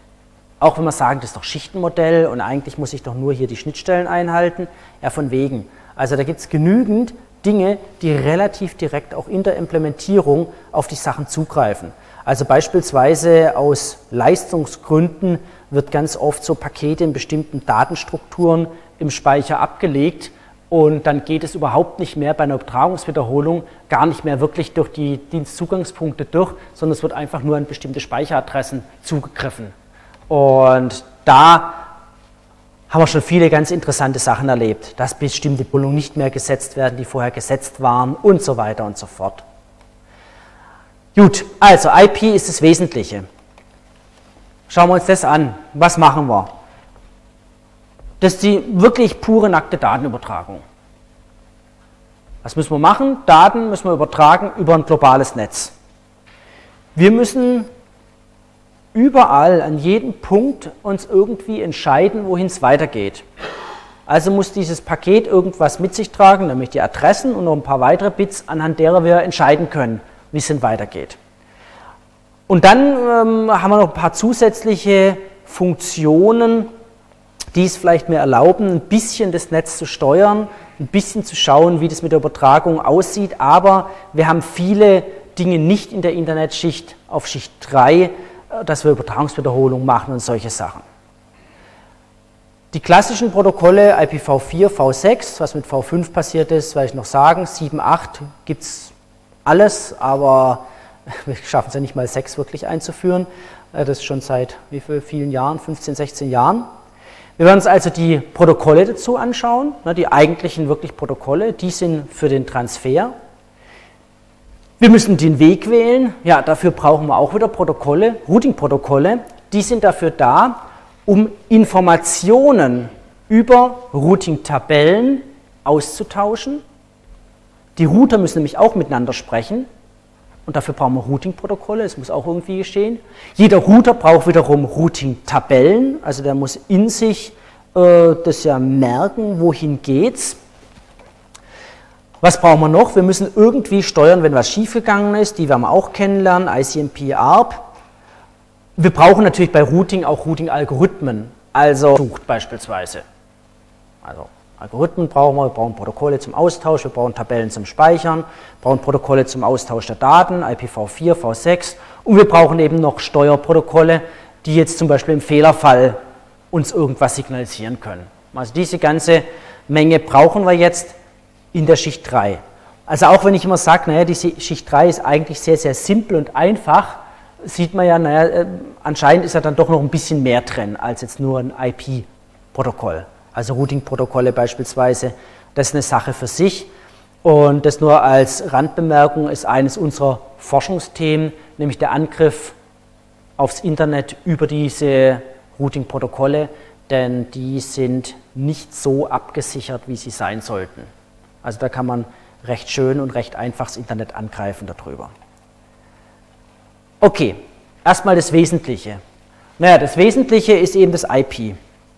Auch wenn wir sagen, das ist doch Schichtenmodell und eigentlich muss ich doch nur hier die Schnittstellen einhalten. Ja, von wegen. Also da gibt es genügend Dinge, die relativ direkt auch in der Implementierung auf die Sachen zugreifen. Also beispielsweise aus Leistungsgründen wird ganz oft so Pakete in bestimmten Datenstrukturen im Speicher abgelegt und dann geht es überhaupt nicht mehr bei einer Übertragungswiederholung gar nicht mehr wirklich durch die Dienstzugangspunkte durch, sondern es wird einfach nur an bestimmte Speicheradressen zugegriffen. Und da haben wir schon viele ganz interessante Sachen erlebt, dass bestimmte Bullungen nicht mehr gesetzt werden, die vorher gesetzt waren und so weiter und so fort. Gut, also IP ist das Wesentliche. Schauen wir uns das an. Was machen wir? Das ist die wirklich pure nackte Datenübertragung. Was müssen wir machen? Daten müssen wir übertragen über ein globales Netz. Wir müssen überall, an jedem Punkt uns irgendwie entscheiden, wohin es weitergeht. Also muss dieses Paket irgendwas mit sich tragen, nämlich die Adressen und noch ein paar weitere Bits, anhand derer wir entscheiden können, wie es denn weitergeht. Und dann ähm, haben wir noch ein paar zusätzliche Funktionen, die es vielleicht mir erlauben, ein bisschen das Netz zu steuern, ein bisschen zu schauen, wie das mit der Übertragung aussieht. Aber wir haben viele Dinge nicht in der Internetschicht auf Schicht 3, äh, dass wir Übertragungswiederholung machen und solche Sachen. Die klassischen Protokolle IPv4, V6, was mit V5 passiert ist, werde ich noch sagen. 7, 8 gibt es alles, aber wir schaffen es ja nicht mal 6 wirklich einzuführen. Äh, das ist schon seit wie vielen Jahren? 15, 16 Jahren. Wir werden uns also die Protokolle dazu anschauen, ne, die eigentlichen wirklich Protokolle, die sind für den Transfer. Wir müssen den Weg wählen, ja, dafür brauchen wir auch wieder Protokolle, Routing-Protokolle, die sind dafür da, um Informationen über Routing-Tabellen auszutauschen. Die Router müssen nämlich auch miteinander sprechen, und dafür brauchen wir Routing-Protokolle, es muss auch irgendwie geschehen. Jeder Router braucht wiederum Routing-Tabellen, also der muss in sich äh, das ja merken, wohin geht's. Was brauchen wir noch? Wir müssen irgendwie steuern, wenn was schiefgegangen ist, die werden wir auch kennenlernen, ICMP, ARP. Wir brauchen natürlich bei Routing auch Routing-Algorithmen, also sucht beispielsweise. Also Algorithmen brauchen wir, wir brauchen Protokolle zum Austausch, wir brauchen Tabellen zum Speichern, brauchen Protokolle zum Austausch der Daten, IPv4, V6 und wir brauchen eben noch Steuerprotokolle, die jetzt zum Beispiel im Fehlerfall uns irgendwas signalisieren können. Also diese ganze Menge brauchen wir jetzt in der Schicht 3. Also auch wenn ich immer sage, naja, diese Schicht 3 ist eigentlich sehr, sehr simpel und einfach, sieht man ja, naja, äh, anscheinend ist ja dann doch noch ein bisschen mehr drin als jetzt nur ein IP-Protokoll also Routing-Protokolle beispielsweise. Das ist eine Sache für sich. Und das nur als Randbemerkung ist eines unserer Forschungsthemen, nämlich der Angriff aufs Internet über diese Routing-Protokolle, denn die sind nicht so abgesichert, wie sie sein sollten. Also da kann man recht schön und recht einfach das Internet angreifen darüber. Okay, erstmal das Wesentliche. Naja, das Wesentliche ist eben das IP.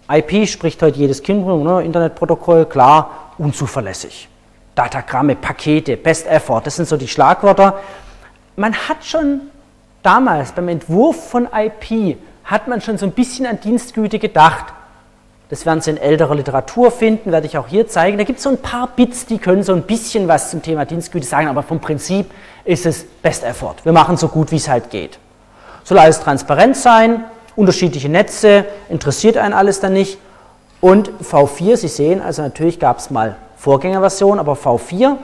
IP spricht heute jedes Kind, ne? Internetprotokoll, klar, unzuverlässig. Datagramme, Pakete, Best Effort, das sind so die Schlagwörter. Man hat schon damals beim Entwurf von IP, hat man schon so ein bisschen an Dienstgüte gedacht. Das werden Sie in älterer Literatur finden, werde ich auch hier zeigen. Da gibt es so ein paar Bits, die können so ein bisschen was zum Thema Dienstgüte sagen, aber vom Prinzip ist es Best Effort. Wir machen so gut, wie es halt geht. Soll alles transparent sein, unterschiedliche Netze, interessiert einen alles dann nicht. Und V4, Sie sehen, also natürlich gab es mal Vorgängerversion, aber V4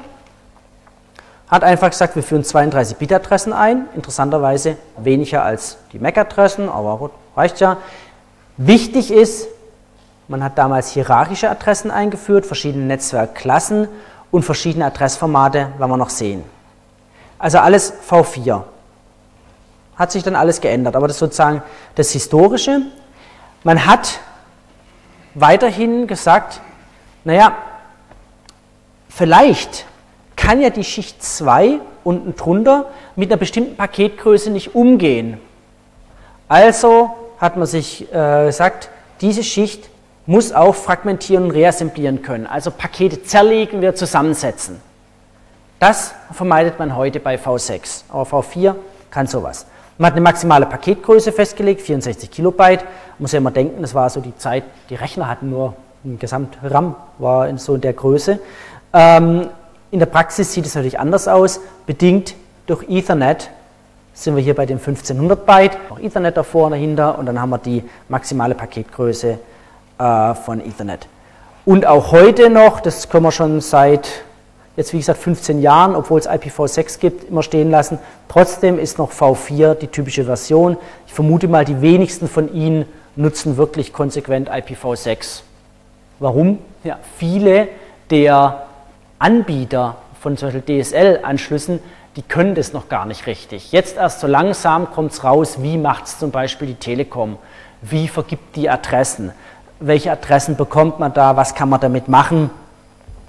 hat einfach gesagt, wir führen 32 Bit-Adressen ein, interessanterweise weniger als die MAC-Adressen, aber gut, reicht ja. Wichtig ist, man hat damals hierarchische Adressen eingeführt, verschiedene Netzwerkklassen und verschiedene Adressformate, werden wir noch sehen. Also alles V4 hat sich dann alles geändert. Aber das ist sozusagen das Historische. Man hat weiterhin gesagt, naja, vielleicht kann ja die Schicht 2 unten drunter mit einer bestimmten Paketgröße nicht umgehen. Also hat man sich äh, gesagt, diese Schicht muss auch fragmentieren und reassemblieren können, also Pakete zerlegen, wir zusammensetzen. Das vermeidet man heute bei V6, aber V4 kann sowas. Man hat eine maximale Paketgröße festgelegt, 64 Kilobyte. Muss ja immer denken, das war so die Zeit, die Rechner hatten nur ein Gesamt-RAM, war in so in der Größe. Ähm, in der Praxis sieht es natürlich anders aus, bedingt durch Ethernet sind wir hier bei den 1500 Byte, auch Ethernet davor und dahinter und dann haben wir die maximale Paketgröße äh, von Ethernet. Und auch heute noch, das können wir schon seit jetzt wie gesagt 15 Jahren, obwohl es IPv6 gibt, immer stehen lassen. Trotzdem ist noch V4 die typische Version. Ich vermute mal, die wenigsten von Ihnen nutzen wirklich konsequent IPv6. Warum? Ja, viele der Anbieter von zum Beispiel DSL-Anschlüssen die können das noch gar nicht richtig. Jetzt erst so langsam kommt es raus, wie macht es zum Beispiel die Telekom, wie vergibt die Adressen, welche Adressen bekommt man da, was kann man damit machen,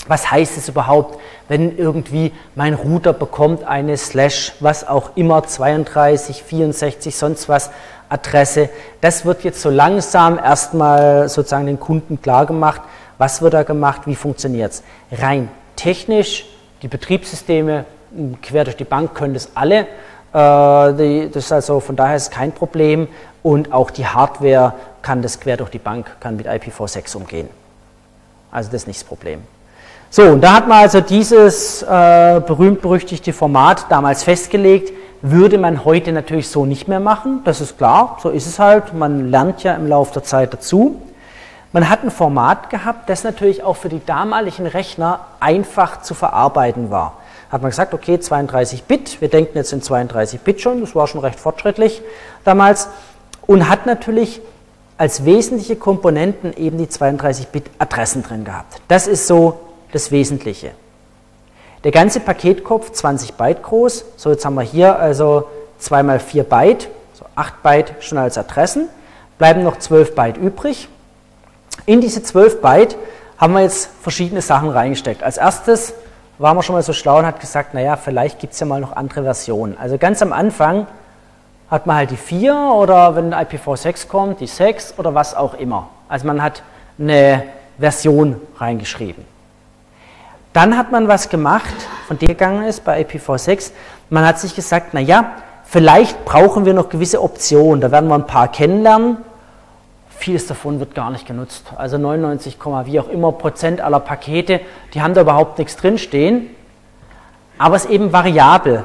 was heißt es überhaupt, wenn irgendwie mein Router bekommt eine Slash, was auch immer, 32, 64, sonst was Adresse. Das wird jetzt so langsam erstmal sozusagen den Kunden klar gemacht, was wird da gemacht, wie funktioniert es. Rein technisch, die Betriebssysteme quer durch die Bank können das alle. Äh, das ist also von daher ist kein Problem und auch die Hardware kann das quer durch die Bank, kann mit IPv6 umgehen. Also das ist nicht das Problem. So, und da hat man also dieses äh, berühmt-berüchtigte Format damals festgelegt, würde man heute natürlich so nicht mehr machen, das ist klar, so ist es halt, man lernt ja im Laufe der Zeit dazu. Man hat ein Format gehabt, das natürlich auch für die damaligen Rechner einfach zu verarbeiten war hat man gesagt, okay, 32 Bit, wir denken jetzt in 32 Bit schon, das war schon recht fortschrittlich damals, und hat natürlich als wesentliche Komponenten eben die 32 Bit Adressen drin gehabt. Das ist so das Wesentliche. Der ganze Paketkopf 20 Byte groß, so jetzt haben wir hier also 2 mal 4 Byte, so 8 Byte schon als Adressen, bleiben noch 12 Byte übrig. In diese 12 Byte haben wir jetzt verschiedene Sachen reingesteckt. Als erstes war man schon mal so schlau und hat gesagt, naja, vielleicht gibt es ja mal noch andere Versionen. Also ganz am Anfang hat man halt die 4 oder wenn IPv6 kommt, die 6 oder was auch immer. Also man hat eine Version reingeschrieben. Dann hat man was gemacht, von dem gegangen ist bei IPv6. Man hat sich gesagt, naja, vielleicht brauchen wir noch gewisse Optionen. Da werden wir ein paar kennenlernen Vieles davon wird gar nicht genutzt. Also 99, wie auch immer Prozent aller Pakete, die haben da überhaupt nichts drinstehen. Aber es ist eben variabel.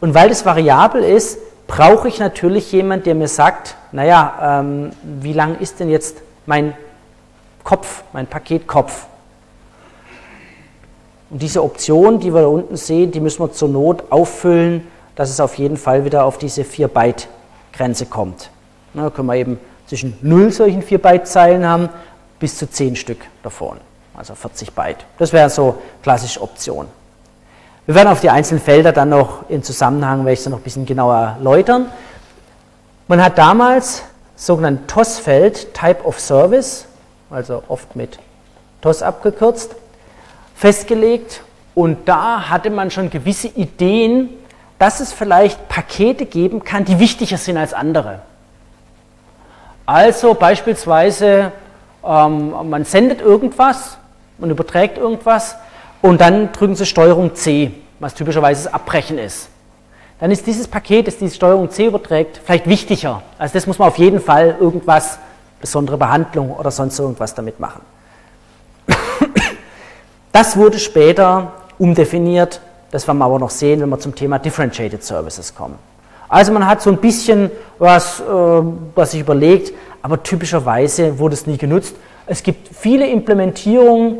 Und weil das variabel ist, brauche ich natürlich jemanden, der mir sagt, naja, ähm, wie lang ist denn jetzt mein Kopf, mein Paketkopf? Und diese Option, die wir da unten sehen, die müssen wir zur Not auffüllen, dass es auf jeden Fall wieder auf diese 4-Byte-Grenze kommt. Da können wir eben zwischen 0 solchen 4-Byte-Zeilen haben bis zu 10 Stück davon, also 40 Byte. Das wäre so klassische Option. Wir werden auf die einzelnen Felder dann noch in Zusammenhang, werde ich es noch ein bisschen genauer erläutern. Man hat damals sogenannten TOS-Feld, Type of Service, also oft mit TOS abgekürzt, festgelegt und da hatte man schon gewisse Ideen, dass es vielleicht Pakete geben kann, die wichtiger sind als andere. Also beispielsweise, ähm, man sendet irgendwas, man überträgt irgendwas und dann drücken Sie Steuerung C, was typischerweise das Abbrechen ist. Dann ist dieses Paket, das diese Steuerung C überträgt, vielleicht wichtiger. Also das muss man auf jeden Fall irgendwas, besondere Behandlung oder sonst irgendwas damit machen. Das wurde später umdefiniert, das werden wir aber noch sehen, wenn wir zum Thema Differentiated Services kommen. Also man hat so ein bisschen was, äh, was sich überlegt, aber typischerweise wurde es nie genutzt. Es gibt viele Implementierungen,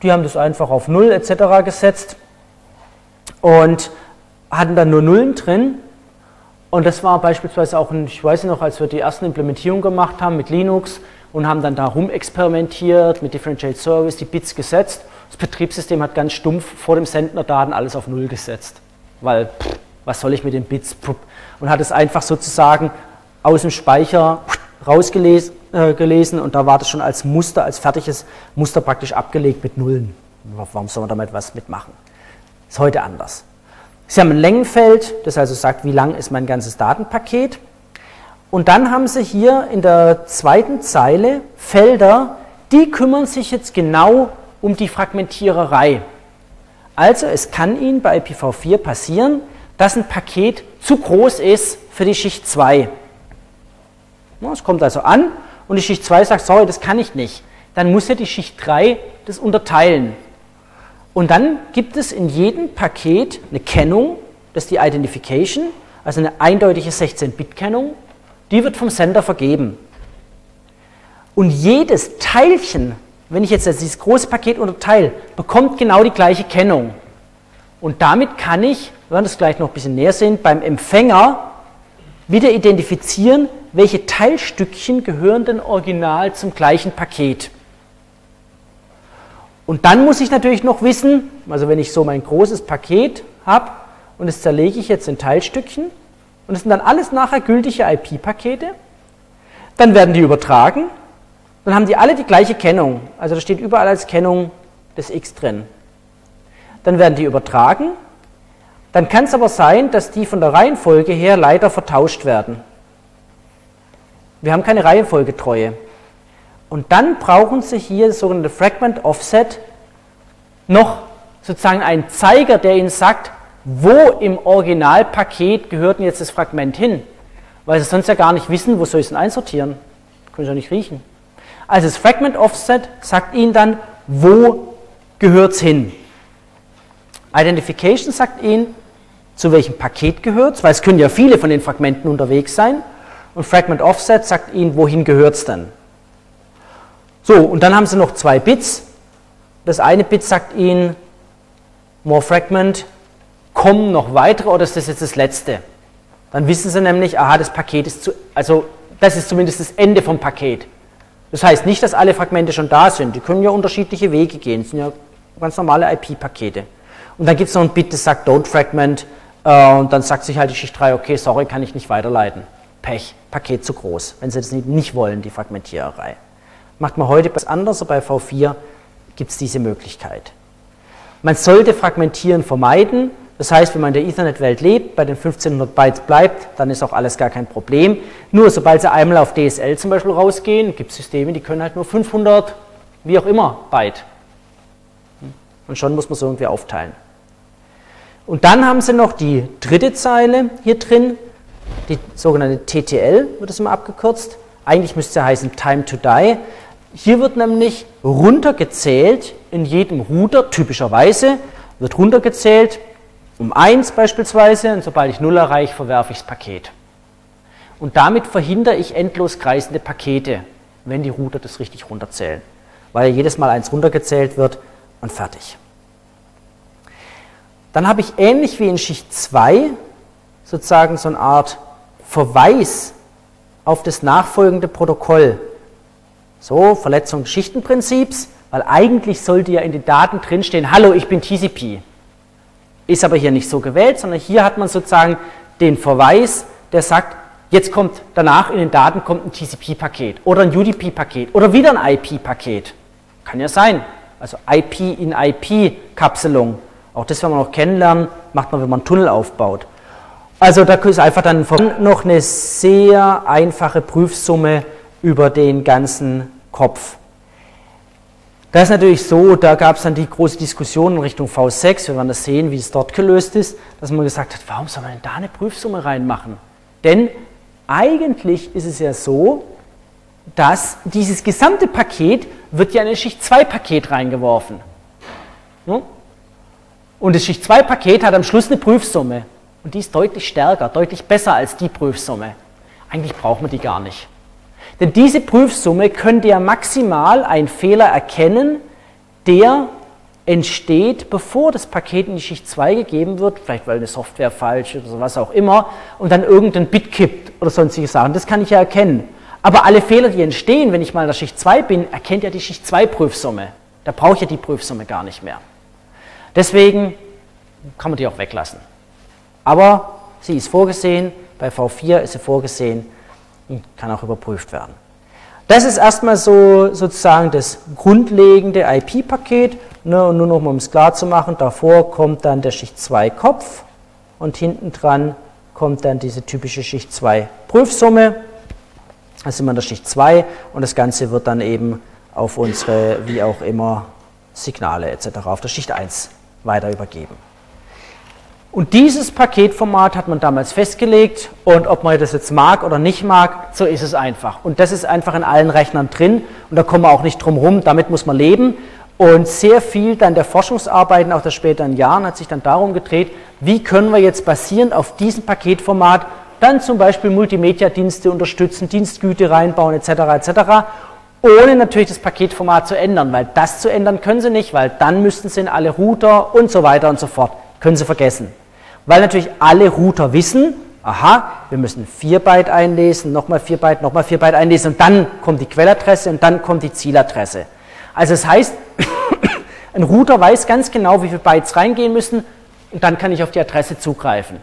die haben das einfach auf Null etc. gesetzt und hatten dann nur Nullen drin. Und das war beispielsweise auch, ein, ich weiß noch, als wir die ersten Implementierungen gemacht haben mit Linux und haben dann da rumexperimentiert mit Differential Service, die Bits gesetzt. Das Betriebssystem hat ganz stumpf vor dem Sender Daten alles auf Null gesetzt, weil pff, was soll ich mit den Bits? Und hat es einfach sozusagen aus dem Speicher rausgelesen äh, und da war das schon als Muster, als fertiges Muster praktisch abgelegt mit Nullen. Warum soll man damit was mitmachen? Ist heute anders. Sie haben ein Längenfeld, das also sagt, wie lang ist mein ganzes Datenpaket. Und dann haben Sie hier in der zweiten Zeile Felder, die kümmern sich jetzt genau um die Fragmentiererei. Also es kann Ihnen bei IPv4 passieren, dass ein Paket zu groß ist für die Schicht 2. Es kommt also an und die Schicht 2 sagt, sorry, das kann ich nicht. Dann muss ja die Schicht 3 das unterteilen. Und dann gibt es in jedem Paket eine Kennung, das ist die Identification, also eine eindeutige 16-Bit-Kennung, die wird vom Sender vergeben. Und jedes Teilchen, wenn ich jetzt dieses große Paket unterteile, bekommt genau die gleiche Kennung. Und damit kann ich, wir werden das gleich noch ein bisschen näher sehen, beim Empfänger wieder identifizieren, welche Teilstückchen gehören denn original zum gleichen Paket. Und dann muss ich natürlich noch wissen, also wenn ich so mein großes Paket habe und das zerlege ich jetzt in Teilstückchen und es sind dann alles nachher gültige IP-Pakete, dann werden die übertragen, dann haben die alle die gleiche Kennung, also da steht überall als Kennung das X drin. Dann werden die übertragen, dann kann es aber sein, dass die von der Reihenfolge her leider vertauscht werden. Wir haben keine Reihenfolgetreue. Und dann brauchen Sie hier das sogenannte Fragment Offset noch sozusagen einen Zeiger, der Ihnen sagt, wo im Originalpaket gehört denn jetzt das Fragment hin? Weil Sie sonst ja gar nicht wissen, wo soll ich es denn einsortieren? Können Sie ja nicht riechen. Also das Fragment Offset sagt Ihnen dann, wo gehört es hin? Identification sagt Ihnen, zu welchem Paket gehört es, weil es können ja viele von den Fragmenten unterwegs sein. Und Fragment Offset sagt Ihnen, wohin gehört es dann. So, und dann haben Sie noch zwei Bits. Das eine Bit sagt Ihnen, more fragment, kommen noch weitere oder ist das jetzt das letzte? Dann wissen Sie nämlich, aha, das Paket ist zu, also das ist zumindest das Ende vom Paket. Das heißt nicht, dass alle Fragmente schon da sind. Die können ja unterschiedliche Wege gehen. Das sind ja ganz normale IP-Pakete. Und dann gibt es noch ein Bit, das sagt Don't Fragment. Äh, und dann sagt sich halt die Schicht 3, okay, sorry, kann ich nicht weiterleiten. Pech, Paket zu groß, wenn Sie das nicht wollen, die Fragmentiererei. Macht man heute etwas anders, bei V4 gibt es diese Möglichkeit. Man sollte Fragmentieren vermeiden. Das heißt, wenn man in der Ethernet-Welt lebt, bei den 1500 Bytes bleibt, dann ist auch alles gar kein Problem. Nur sobald Sie einmal auf DSL zum Beispiel rausgehen, gibt es Systeme, die können halt nur 500, wie auch immer, Byte. Und schon muss man es irgendwie aufteilen. Und dann haben Sie noch die dritte Zeile hier drin, die sogenannte TTL, wird es immer abgekürzt. Eigentlich müsste es heißen Time to Die. Hier wird nämlich runtergezählt in jedem Router, typischerweise wird runtergezählt um 1 beispielsweise und sobald ich 0 erreiche, verwerfe ich das Paket. Und damit verhindere ich endlos kreisende Pakete, wenn die Router das richtig runterzählen. Weil jedes Mal eins runtergezählt wird und fertig. Dann habe ich ähnlich wie in Schicht 2 sozusagen so eine Art Verweis auf das nachfolgende Protokoll. So, Verletzung des Schichtenprinzips, weil eigentlich sollte ja in den Daten drinstehen, hallo, ich bin TCP. Ist aber hier nicht so gewählt, sondern hier hat man sozusagen den Verweis, der sagt, jetzt kommt danach in den Daten kommt ein TCP-Paket oder ein UDP-Paket oder wieder ein IP-Paket. Kann ja sein. Also IP in IP-Kapselung. Auch das werden wir noch kennenlernen, macht man, wenn man einen Tunnel aufbaut. Also da ist einfach dann noch eine sehr einfache Prüfsumme über den ganzen Kopf. Das ist natürlich so, da gab es dann die große Diskussion in Richtung V6, wir werden das sehen, wie es dort gelöst ist, dass man gesagt hat, warum soll man denn da eine Prüfsumme reinmachen? Denn eigentlich ist es ja so, dass dieses gesamte Paket wird ja in ein Schicht 2 Paket reingeworfen. Und das Schicht 2 Paket hat am Schluss eine Prüfsumme. Und die ist deutlich stärker, deutlich besser als die Prüfsumme. Eigentlich braucht man die gar nicht. Denn diese Prüfsumme könnte ja maximal einen Fehler erkennen, der entsteht, bevor das Paket in die Schicht 2 gegeben wird, vielleicht weil eine Software falsch ist oder was auch immer, und dann irgendein Bit kippt oder sonstige Sachen. Das kann ich ja erkennen. Aber alle Fehler, die entstehen, wenn ich mal in der Schicht 2 bin, erkennt ja die Schicht 2 Prüfsumme. Da brauche ich ja die Prüfsumme gar nicht mehr. Deswegen kann man die auch weglassen. Aber sie ist vorgesehen, bei V4 ist sie vorgesehen und kann auch überprüft werden. Das ist erstmal so sozusagen das grundlegende IP-Paket. Ne, und nur noch mal, um es klar zu machen, davor kommt dann der Schicht 2 Kopf und hinten dran kommt dann diese typische Schicht 2 Prüfsumme. Da sind wir in der Schicht 2 und das Ganze wird dann eben auf unsere, wie auch immer, Signale etc. auf der Schicht 1 weiter übergeben. Und dieses Paketformat hat man damals festgelegt und ob man das jetzt mag oder nicht mag, so ist es einfach. Und das ist einfach in allen Rechnern drin und da kommen wir auch nicht drum rum, damit muss man leben. Und sehr viel dann der Forschungsarbeiten, auch der späteren Jahren, hat sich dann darum gedreht, wie können wir jetzt basierend auf diesem Paketformat dann zum Beispiel Multimedia-Dienste unterstützen, Dienstgüte reinbauen etc. etc., ohne natürlich das Paketformat zu ändern, weil das zu ändern können Sie nicht, weil dann müssten Sie in alle Router und so weiter und so fort. Können Sie vergessen. Weil natürlich alle Router wissen, aha, wir müssen 4 Byte einlesen, nochmal 4 Byte, nochmal 4 Byte einlesen und dann kommt die Quelladresse und dann kommt die Zieladresse. Also das heißt, ein Router weiß ganz genau, wie viele Bytes reingehen müssen und dann kann ich auf die Adresse zugreifen.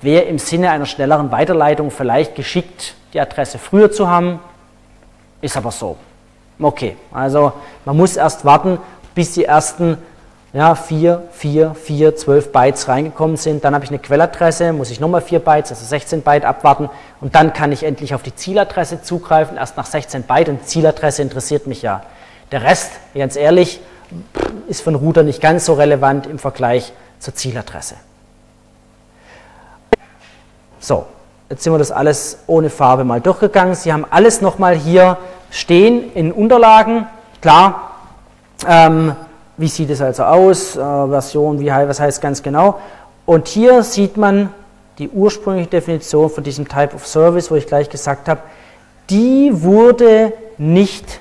Wäre im Sinne einer schnelleren Weiterleitung vielleicht geschickt, die Adresse früher zu haben, ist aber so. Okay, also man muss erst warten, bis die ersten ja, 4, 4, 4, 12 Bytes reingekommen sind. Dann habe ich eine Quelladresse, muss ich nochmal 4 Bytes, also 16 Byte abwarten und dann kann ich endlich auf die Zieladresse zugreifen, erst nach 16 Byte und Zieladresse interessiert mich ja. Der Rest, ganz ehrlich, ist von Router nicht ganz so relevant im Vergleich zur Zieladresse. So, jetzt sind wir das alles ohne Farbe mal durchgegangen. Sie haben alles nochmal hier stehen in Unterlagen. Klar, ähm, wie sieht es also aus, äh, Version, wie, was heißt ganz genau. Und hier sieht man die ursprüngliche Definition von diesem Type of Service, wo ich gleich gesagt habe, die wurde nicht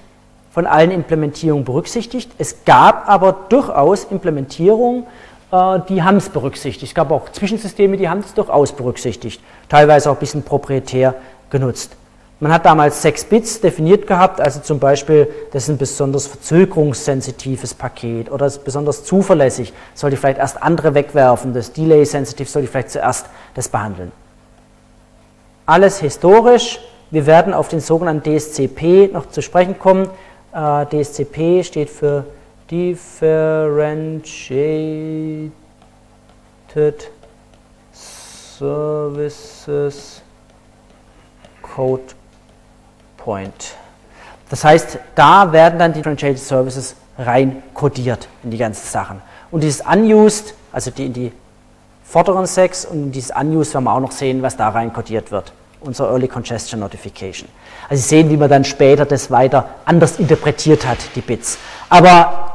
von allen Implementierungen berücksichtigt. Es gab aber durchaus Implementierungen, die haben es berücksichtigt. Es gab auch Zwischensysteme, die haben es durchaus berücksichtigt, teilweise auch ein bisschen proprietär genutzt. Man hat damals 6 Bits definiert gehabt, also zum Beispiel, das ist ein besonders verzögerungssensitives Paket oder ist besonders zuverlässig, sollte vielleicht erst andere wegwerfen, das Delay-sensitiv sollte vielleicht zuerst das behandeln. Alles historisch, wir werden auf den sogenannten DSCP noch zu sprechen kommen. Äh, DSCP steht für Differentiated Services Code Point. Das heißt, da werden dann Differentiated Services rein kodiert in die ganzen Sachen. Und dieses Unused, also die in die vorderen sechs und dieses Unused werden wir auch noch sehen, was da rein kodiert wird. Unser Early Congestion Notification. Also Sie sehen, wie man dann später das weiter anders interpretiert hat, die Bits. Aber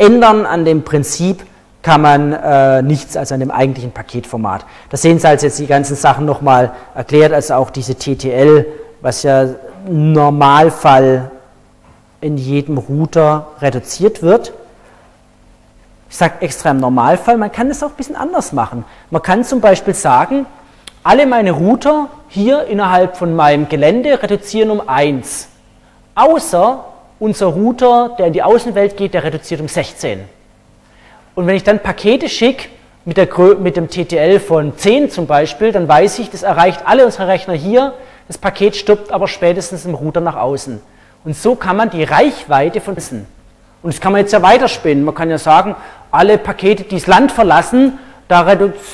ändern an dem Prinzip kann man äh, nichts als an dem eigentlichen Paketformat. Das sehen Sie als jetzt die ganzen Sachen nochmal erklärt, also auch diese TTL, was ja Normalfall in jedem Router reduziert wird. Ich sage extra im Normalfall, man kann es auch ein bisschen anders machen. Man kann zum Beispiel sagen, alle meine Router hier innerhalb von meinem Gelände reduzieren um 1. Außer unser Router, der in die Außenwelt geht, der reduziert um 16. Und wenn ich dann Pakete schicke mit, mit dem TTL von 10 zum Beispiel, dann weiß ich, das erreicht alle unsere Rechner hier, das Paket stirbt aber spätestens im Router nach außen. Und so kann man die Reichweite von Wissen. Und das kann man jetzt ja weiterspinnen. Man kann ja sagen, alle Pakete, die das Land verlassen, da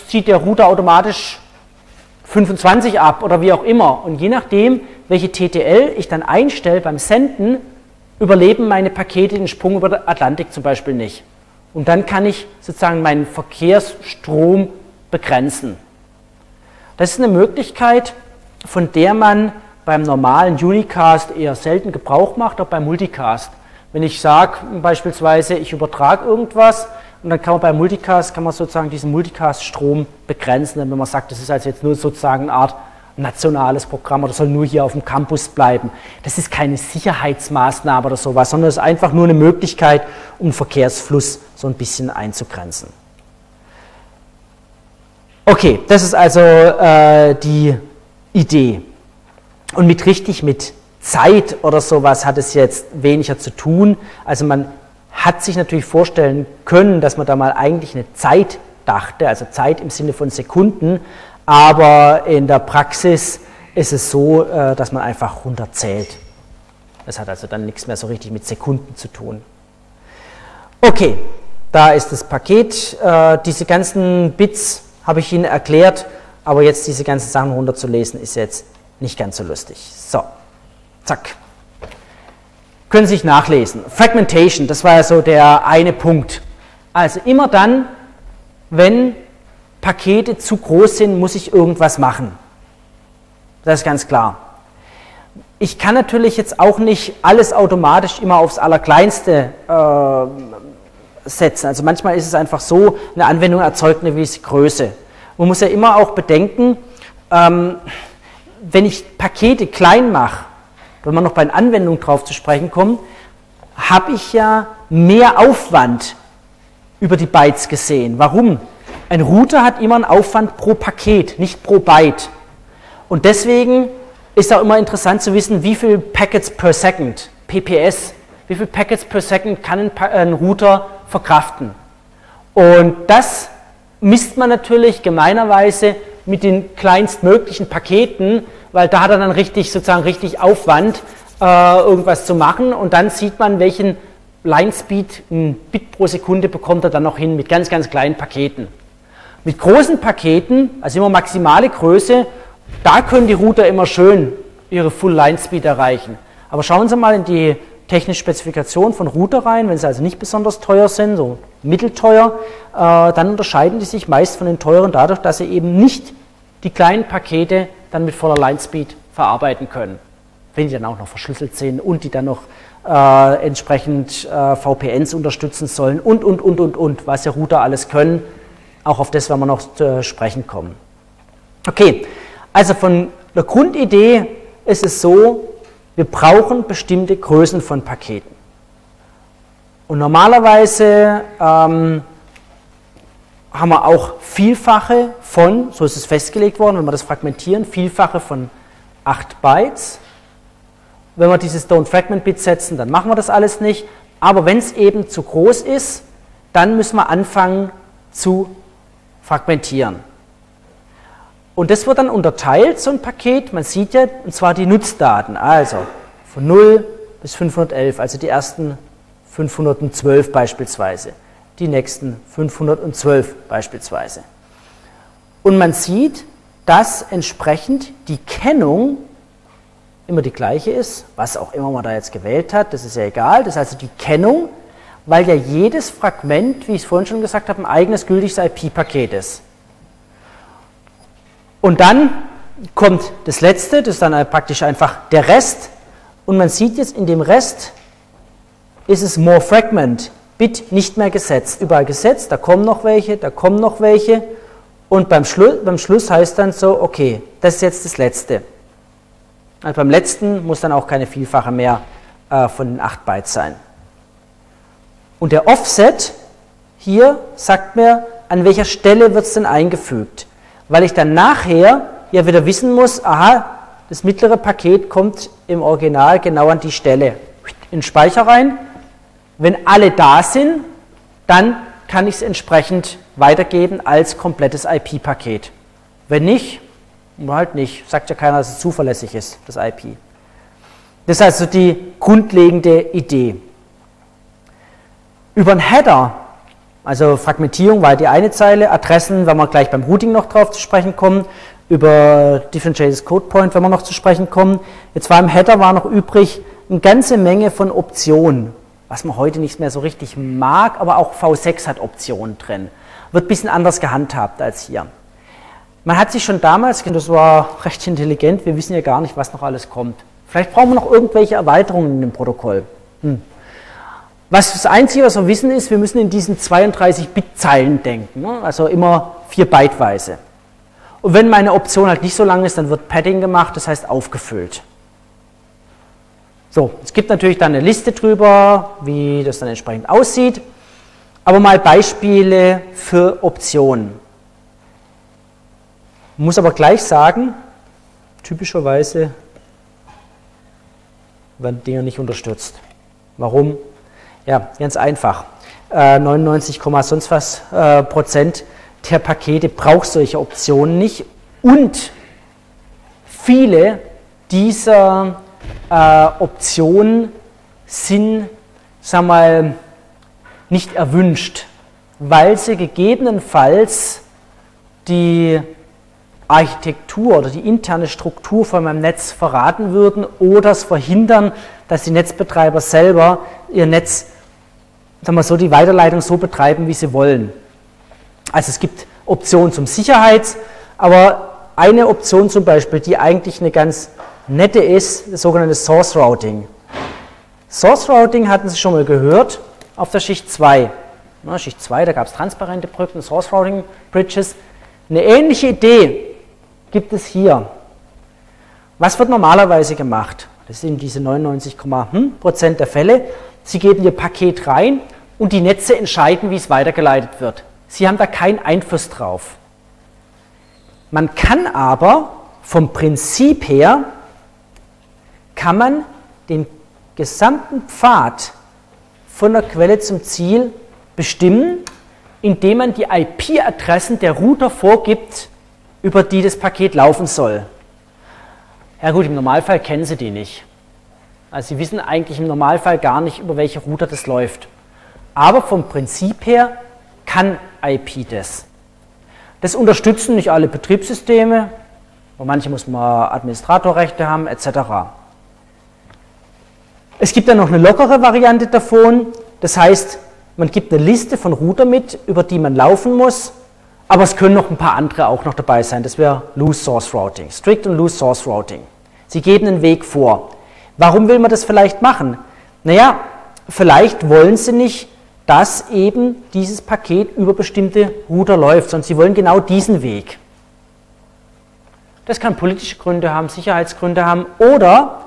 zieht der Router automatisch 25 ab oder wie auch immer. Und je nachdem, welche TTL ich dann einstelle beim Senden, überleben meine Pakete den Sprung über den Atlantik zum Beispiel nicht. Und dann kann ich sozusagen meinen Verkehrsstrom begrenzen. Das ist eine Möglichkeit, von der man beim normalen Unicast eher selten Gebrauch macht, aber beim Multicast. Wenn ich sage beispielsweise, ich übertrage irgendwas und dann kann man beim Multicast, kann man sozusagen diesen Multicast-Strom begrenzen, wenn man sagt, das ist also jetzt nur sozusagen eine Art nationales Programm oder soll nur hier auf dem Campus bleiben. Das ist keine Sicherheitsmaßnahme oder sowas, sondern es ist einfach nur eine Möglichkeit, um Verkehrsfluss so ein bisschen einzugrenzen. Okay, das ist also äh, die Idee. Und mit richtig mit Zeit oder sowas hat es jetzt weniger zu tun. Also man hat sich natürlich vorstellen können, dass man da mal eigentlich eine Zeit dachte, also Zeit im Sinne von Sekunden, aber in der Praxis ist es so, äh, dass man einfach runterzählt. Das hat also dann nichts mehr so richtig mit Sekunden zu tun. Okay, da ist das Paket. Äh, diese ganzen Bits habe ich Ihnen erklärt, aber jetzt diese ganzen Sachen runterzulesen ist jetzt nicht ganz so lustig. So, zack. Können Sie sich nachlesen. Fragmentation, das war ja so der eine Punkt. Also immer dann, wenn Pakete zu groß sind, muss ich irgendwas machen. Das ist ganz klar. ich kann natürlich jetzt auch nicht alles automatisch immer aufs Allerkleinste äh, setzen. Also manchmal ist es einfach so, eine Anwendung erzeugt eine gewisse Größe. Man muss ja immer auch bedenken, ähm, wenn ich Pakete klein mache, wenn man noch bei den Anwendungen drauf zu sprechen kommt, habe ich ja mehr Aufwand über die Bytes gesehen. Warum? Ein Router hat immer einen Aufwand pro Paket, nicht pro Byte. Und deswegen ist auch immer interessant zu wissen, wie viel Packets per Second, PPS, wie viel Packets per Second kann ein, ein Router verkraften. Und das misst man natürlich gemeinerweise mit den kleinstmöglichen Paketen, weil da hat er dann richtig sozusagen richtig Aufwand, äh, irgendwas zu machen und dann sieht man, welchen Line Speed, ein Bit pro Sekunde bekommt er dann noch hin mit ganz, ganz kleinen Paketen. Mit großen Paketen, also immer maximale Größe, da können die Router immer schön ihre Full Line Speed erreichen. Aber schauen Sie mal in die technische Spezifikation von Router rein, wenn sie also nicht besonders teuer sind, so mittelteuer, äh, dann unterscheiden die sich meist von den teuren dadurch, dass sie eben nicht die kleinen Pakete dann mit voller Line Speed verarbeiten können. Wenn die dann auch noch verschlüsselt sind und die dann noch äh, entsprechend äh, VPNs unterstützen sollen und, und, und, und, und, was ja Router alles können. Auch auf das werden wir noch zu sprechen kommen. Okay, also von der Grundidee ist es so, wir brauchen bestimmte Größen von Paketen. Und normalerweise ähm, haben wir auch Vielfache von, so ist es festgelegt worden, wenn wir das fragmentieren, Vielfache von 8 Bytes. Wenn wir dieses Don't Fragment Bit setzen, dann machen wir das alles nicht. Aber wenn es eben zu groß ist, dann müssen wir anfangen zu fragmentieren. Und das wird dann unterteilt, so ein Paket. Man sieht ja, und zwar die Nutzdaten. Also von 0 bis 511, also die ersten 512 beispielsweise. Die nächsten 512 beispielsweise. Und man sieht, dass entsprechend die Kennung immer die gleiche ist, was auch immer man da jetzt gewählt hat, das ist ja egal. Das ist also die Kennung, weil ja jedes Fragment, wie ich es vorhin schon gesagt habe, ein eigenes gültiges IP-Paket ist. Und dann kommt das letzte, das ist dann praktisch einfach der Rest. Und man sieht jetzt, in dem Rest ist es more fragment, Bit nicht mehr gesetzt. Überall gesetzt, da kommen noch welche, da kommen noch welche. Und beim, Schlu beim Schluss heißt dann so, okay, das ist jetzt das letzte. Also beim letzten muss dann auch keine Vielfache mehr äh, von den 8 Bytes sein. Und der Offset hier sagt mir, an welcher Stelle wird es denn eingefügt weil ich dann nachher ja wieder wissen muss, aha, das mittlere Paket kommt im Original genau an die Stelle. In den Speicher rein. Wenn alle da sind, dann kann ich es entsprechend weitergeben als komplettes IP-Paket. Wenn nicht, halt nicht. Sagt ja keiner, dass es zuverlässig ist, das IP. Das ist also die grundlegende Idee. Über einen Header also Fragmentierung war die eine Zeile, Adressen, wenn wir gleich beim Routing noch drauf zu sprechen kommen, über Differentiated Code Point, wenn wir noch zu sprechen kommen. Jetzt war im Header war noch übrig eine ganze Menge von Optionen, was man heute nicht mehr so richtig mag, aber auch V6 hat Optionen drin. Wird ein bisschen anders gehandhabt als hier. Man hat sich schon damals, das war recht intelligent, wir wissen ja gar nicht, was noch alles kommt. Vielleicht brauchen wir noch irgendwelche Erweiterungen in dem Protokoll. Hm. Was das Einzige, was wir wissen, ist, wir müssen in diesen 32-Bit-Zeilen denken, ne? also immer 4 Byteweise. Und wenn meine Option halt nicht so lang ist, dann wird Padding gemacht, das heißt aufgefüllt. So, es gibt natürlich dann eine Liste drüber, wie das dann entsprechend aussieht, aber mal Beispiele für Optionen. Muss aber gleich sagen, typischerweise werden Dinge nicht unterstützt. Warum? Ja, ganz einfach. Äh, 99, sonst was äh, Prozent der Pakete braucht solche Optionen nicht und viele dieser äh, Optionen sind, sag mal, nicht erwünscht, weil sie gegebenenfalls die Architektur oder die interne Struktur von meinem Netz verraten würden oder es verhindern, dass die Netzbetreiber selber ihr Netz sagen wir so, die Weiterleitung so betreiben, wie sie wollen. Also es gibt Optionen zum Sicherheits, aber eine Option zum Beispiel, die eigentlich eine ganz Nette ist das sogenannte Source Routing. Source Routing hatten Sie schon mal gehört auf der Schicht 2. Na, Schicht 2, da gab es transparente Brücken, Source Routing Bridges. Eine ähnliche Idee gibt es hier. Was wird normalerweise gemacht? Das sind diese 99,5% der Fälle. Sie geben Ihr Paket rein und die Netze entscheiden, wie es weitergeleitet wird. Sie haben da keinen Einfluss drauf. Man kann aber vom Prinzip her, kann man den gesamten Pfad von der Quelle zum Ziel bestimmen, indem man die IP-Adressen der Router vorgibt, über die das Paket laufen soll. Ja gut, im Normalfall kennen Sie die nicht. Also Sie wissen eigentlich im Normalfall gar nicht, über welche Router das läuft. Aber vom Prinzip her kann IP das. Das unterstützen nicht alle Betriebssysteme, bei manchen muss man Administratorrechte haben, etc. Es gibt dann noch eine lockere Variante davon, das heißt, man gibt eine Liste von Router mit, über die man laufen muss, aber es können noch ein paar andere auch noch dabei sein. Das wäre Loose Source Routing, Strict und Loose Source Routing. Sie geben einen Weg vor. Warum will man das vielleicht machen? Naja, vielleicht wollen Sie nicht, dass eben dieses Paket über bestimmte Router läuft, sondern Sie wollen genau diesen Weg. Das kann politische Gründe haben, Sicherheitsgründe haben oder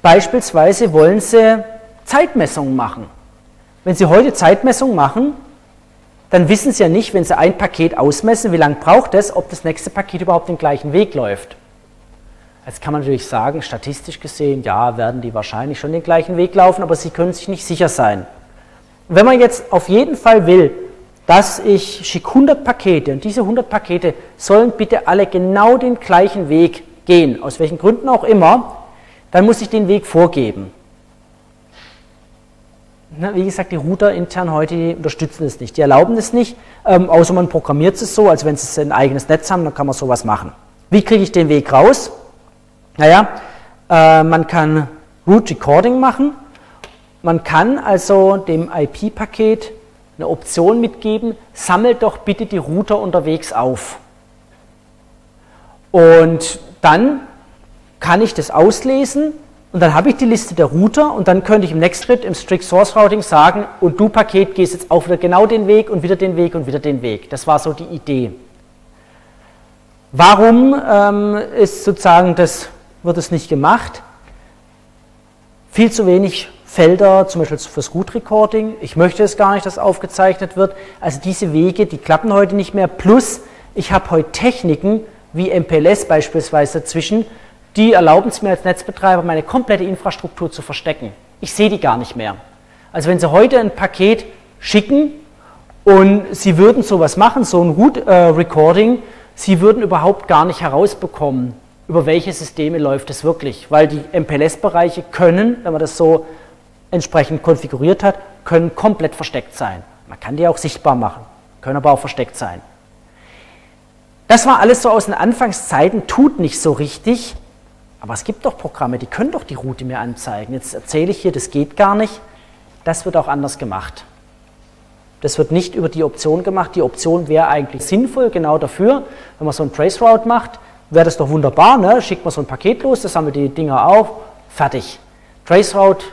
beispielsweise wollen Sie Zeitmessungen machen. Wenn Sie heute Zeitmessungen machen, dann wissen Sie ja nicht, wenn Sie ein Paket ausmessen, wie lange braucht es, ob das nächste Paket überhaupt den gleichen Weg läuft. Jetzt kann man natürlich sagen, statistisch gesehen, ja, werden die wahrscheinlich schon den gleichen Weg laufen, aber Sie können sich nicht sicher sein. Wenn man jetzt auf jeden Fall will, dass ich schicke 100 Pakete und diese 100 Pakete sollen bitte alle genau den gleichen Weg gehen, aus welchen Gründen auch immer, dann muss ich den Weg vorgeben wie gesagt, die Router intern heute unterstützen es nicht, die erlauben es nicht, ähm, außer man programmiert es so, als wenn sie ein eigenes Netz haben, dann kann man sowas machen. Wie kriege ich den Weg raus? Naja, äh, man kann Root Recording machen, man kann also dem IP-Paket eine Option mitgeben, sammelt doch bitte die Router unterwegs auf. Und dann kann ich das auslesen und dann habe ich die Liste der Router und dann könnte ich im nächsten Schritt im Strict Source Routing sagen, und du Paket gehst jetzt auch wieder genau den Weg und wieder den Weg und wieder den Weg. Das war so die Idee. Warum ähm, ist sozusagen das, wird es nicht gemacht? Viel zu wenig Felder, zum Beispiel fürs Root Recording. Ich möchte es gar nicht, dass aufgezeichnet wird. Also diese Wege, die klappen heute nicht mehr. Plus, ich habe heute Techniken wie MPLS beispielsweise dazwischen, die erlauben es mir als Netzbetreiber, meine komplette Infrastruktur zu verstecken. Ich sehe die gar nicht mehr. Also wenn Sie heute ein Paket schicken und Sie würden sowas machen, so ein Root-Recording, äh, Sie würden überhaupt gar nicht herausbekommen, über welche Systeme läuft es wirklich, weil die MPLS-Bereiche können, wenn man das so entsprechend konfiguriert hat, können komplett versteckt sein. Man kann die auch sichtbar machen, können aber auch versteckt sein. Das war alles so aus den Anfangszeiten, tut nicht so richtig, aber es gibt doch Programme, die können doch die Route mir anzeigen. Jetzt erzähle ich hier, das geht gar nicht. Das wird auch anders gemacht. Das wird nicht über die Option gemacht. Die Option wäre eigentlich sinnvoll, genau dafür. Wenn man so ein Traceroute macht, wäre das doch wunderbar. Ne? Schickt man so ein Paket los, das sammelt die Dinger auf, fertig. Traceroute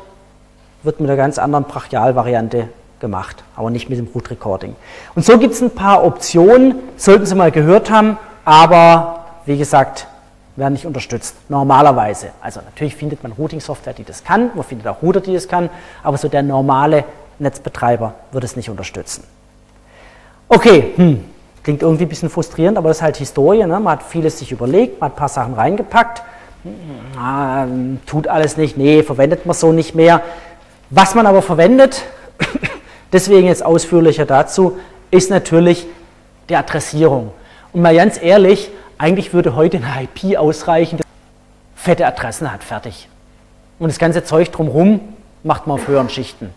wird mit einer ganz anderen Brachial-Variante gemacht, aber nicht mit dem Root Recording. Und so gibt es ein paar Optionen, sollten Sie mal gehört haben, aber wie gesagt, werden nicht unterstützt, normalerweise. Also natürlich findet man Routing-Software, die das kann, man findet auch Router, die das kann, aber so der normale Netzbetreiber wird es nicht unterstützen. Okay, hm, klingt irgendwie ein bisschen frustrierend, aber das ist halt Historie. Ne? Man hat vieles sich überlegt, man hat ein paar Sachen reingepackt, ah, tut alles nicht, nee, verwendet man so nicht mehr. Was man aber verwendet, deswegen jetzt ausführlicher dazu, ist natürlich die Adressierung. Und mal ganz ehrlich, eigentlich würde heute eine IP ausreichen, das fette Adressen hat, fertig. Und das ganze Zeug drumherum macht man auf höheren Schichten.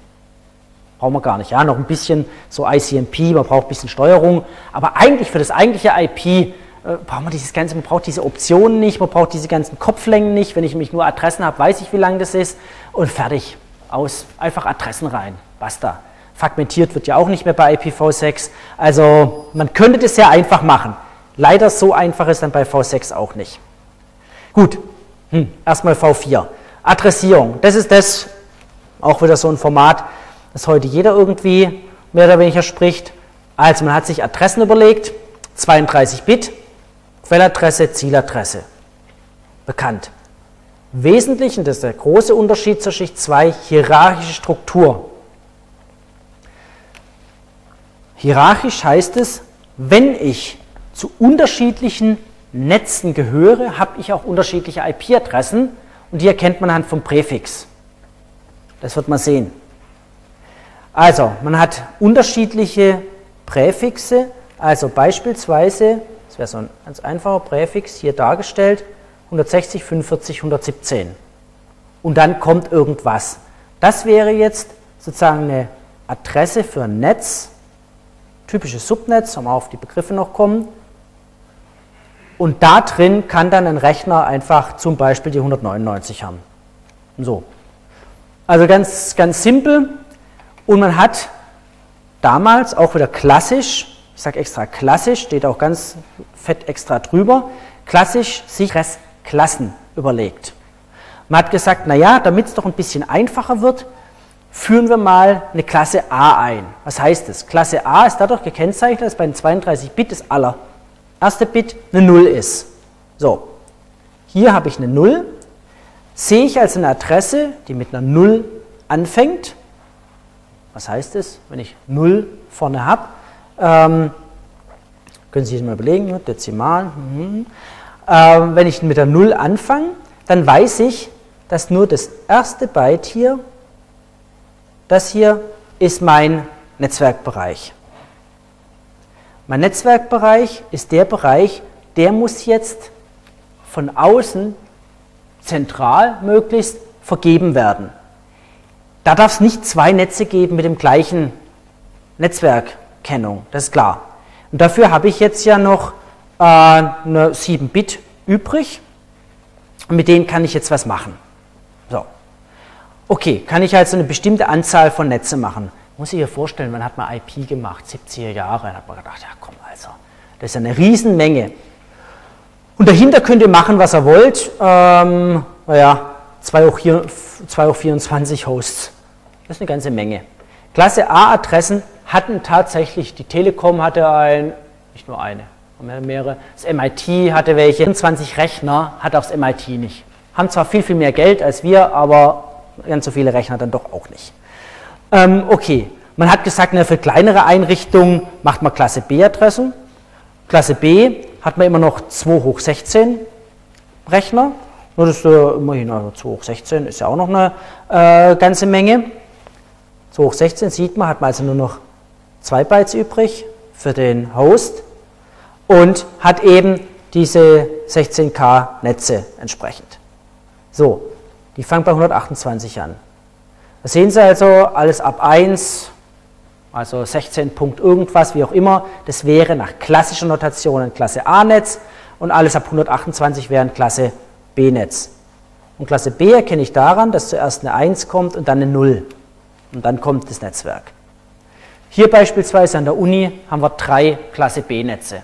Brauchen wir gar nicht. Ja, noch ein bisschen so ICMP, man braucht ein bisschen Steuerung. Aber eigentlich für das eigentliche IP äh, braucht man dieses ganze, man braucht diese Optionen nicht, man braucht diese ganzen Kopflängen nicht. Wenn ich nämlich nur Adressen habe, weiß ich, wie lang das ist. Und fertig. Aus. Einfach Adressen rein. Basta. Fragmentiert wird ja auch nicht mehr bei IPv6. Also man könnte das sehr einfach machen. Leider so einfach ist dann bei V6 auch nicht. Gut, Hm, erstmal V4. Adressierung. Das ist das, auch wieder so ein Format, das heute jeder irgendwie mehr oder weniger spricht. Also man hat sich Adressen überlegt, 32 Bit, Quelladresse, Zieladresse. Bekannt. Wesentlich, und das ist der große Unterschied zur Schicht 2, hierarchische Struktur. Hierarchisch heißt es, wenn ich zu unterschiedlichen Netzen gehöre, habe ich auch unterschiedliche IP-Adressen und die erkennt man anhand vom Präfix. Das wird man sehen. Also, man hat unterschiedliche Präfixe, also beispielsweise, das wäre so ein ganz einfacher Präfix hier dargestellt, 160, 45, 117. Und dann kommt irgendwas. Das wäre jetzt sozusagen eine Adresse für ein Netz, typisches Subnetz, wenn wir auf die Begriffe noch kommen. Und da drin kann dann ein Rechner einfach zum Beispiel die 199 haben. So. Also ganz, ganz simpel. Und man hat damals auch wieder klassisch, ich sage extra klassisch, steht auch ganz fett extra drüber, klassisch sich Klassen überlegt. Man hat gesagt, naja, damit es doch ein bisschen einfacher wird, führen wir mal eine Klasse A ein. Was heißt das? Klasse A ist dadurch gekennzeichnet, dass bei den 32 Bit das allererste Bit eine 0 ist. So, hier habe ich eine 0, sehe ich als eine Adresse, die mit einer 0 anfängt. Was heißt das, wenn ich 0 vorne habe? Ähm, können Sie sich mal überlegen, Dezimal. Mhm. Ähm, wenn ich mit der 0 anfange, dann weiß ich, dass nur das erste Byte hier das hier ist mein Netzwerkbereich. Mein Netzwerkbereich ist der Bereich, der muss jetzt von außen zentral möglichst vergeben werden. Da darf es nicht zwei Netze geben mit dem gleichen Netzwerkkennung, das ist klar. Und dafür habe ich jetzt ja noch eine 7-Bit übrig. Mit denen kann ich jetzt was machen. So. Okay, kann ich also eine bestimmte Anzahl von Netze machen. Muss ich mir vorstellen, man hat mal IP gemacht, 70er Jahre, da hat man gedacht, ja komm also, das ist eine Riesenmenge. Und dahinter könnt ihr machen, was ihr wollt. Ähm, naja, 2 hoch, 24 Hosts. Das ist eine ganze Menge. Klasse A-Adressen hatten tatsächlich, die Telekom hatte ein, nicht nur eine, mehrere, das MIT hatte welche, 24 Rechner hat auch das MIT nicht. Haben zwar viel, viel mehr Geld als wir, aber ganz so viele Rechner dann doch auch nicht. Ähm, okay, man hat gesagt, na, für kleinere Einrichtungen macht man Klasse B-Adressen. Klasse B hat man immer noch 2 hoch 16 Rechner. Nur das ist äh, immerhin, also 2 hoch 16 ist ja auch noch eine äh, ganze Menge. 2 hoch 16 sieht man, hat man also nur noch 2 Bytes übrig für den Host und hat eben diese 16K Netze entsprechend. So, die fangen bei 128 an. Da sehen Sie also, alles ab 1, also 16 Punkt irgendwas, wie auch immer, das wäre nach klassischer Notation ein Klasse A-Netz und alles ab 128 wäre ein Klasse B-Netz. Und Klasse B erkenne ich daran, dass zuerst eine 1 kommt und dann eine 0. Und dann kommt das Netzwerk. Hier beispielsweise an der Uni haben wir drei Klasse B-Netze.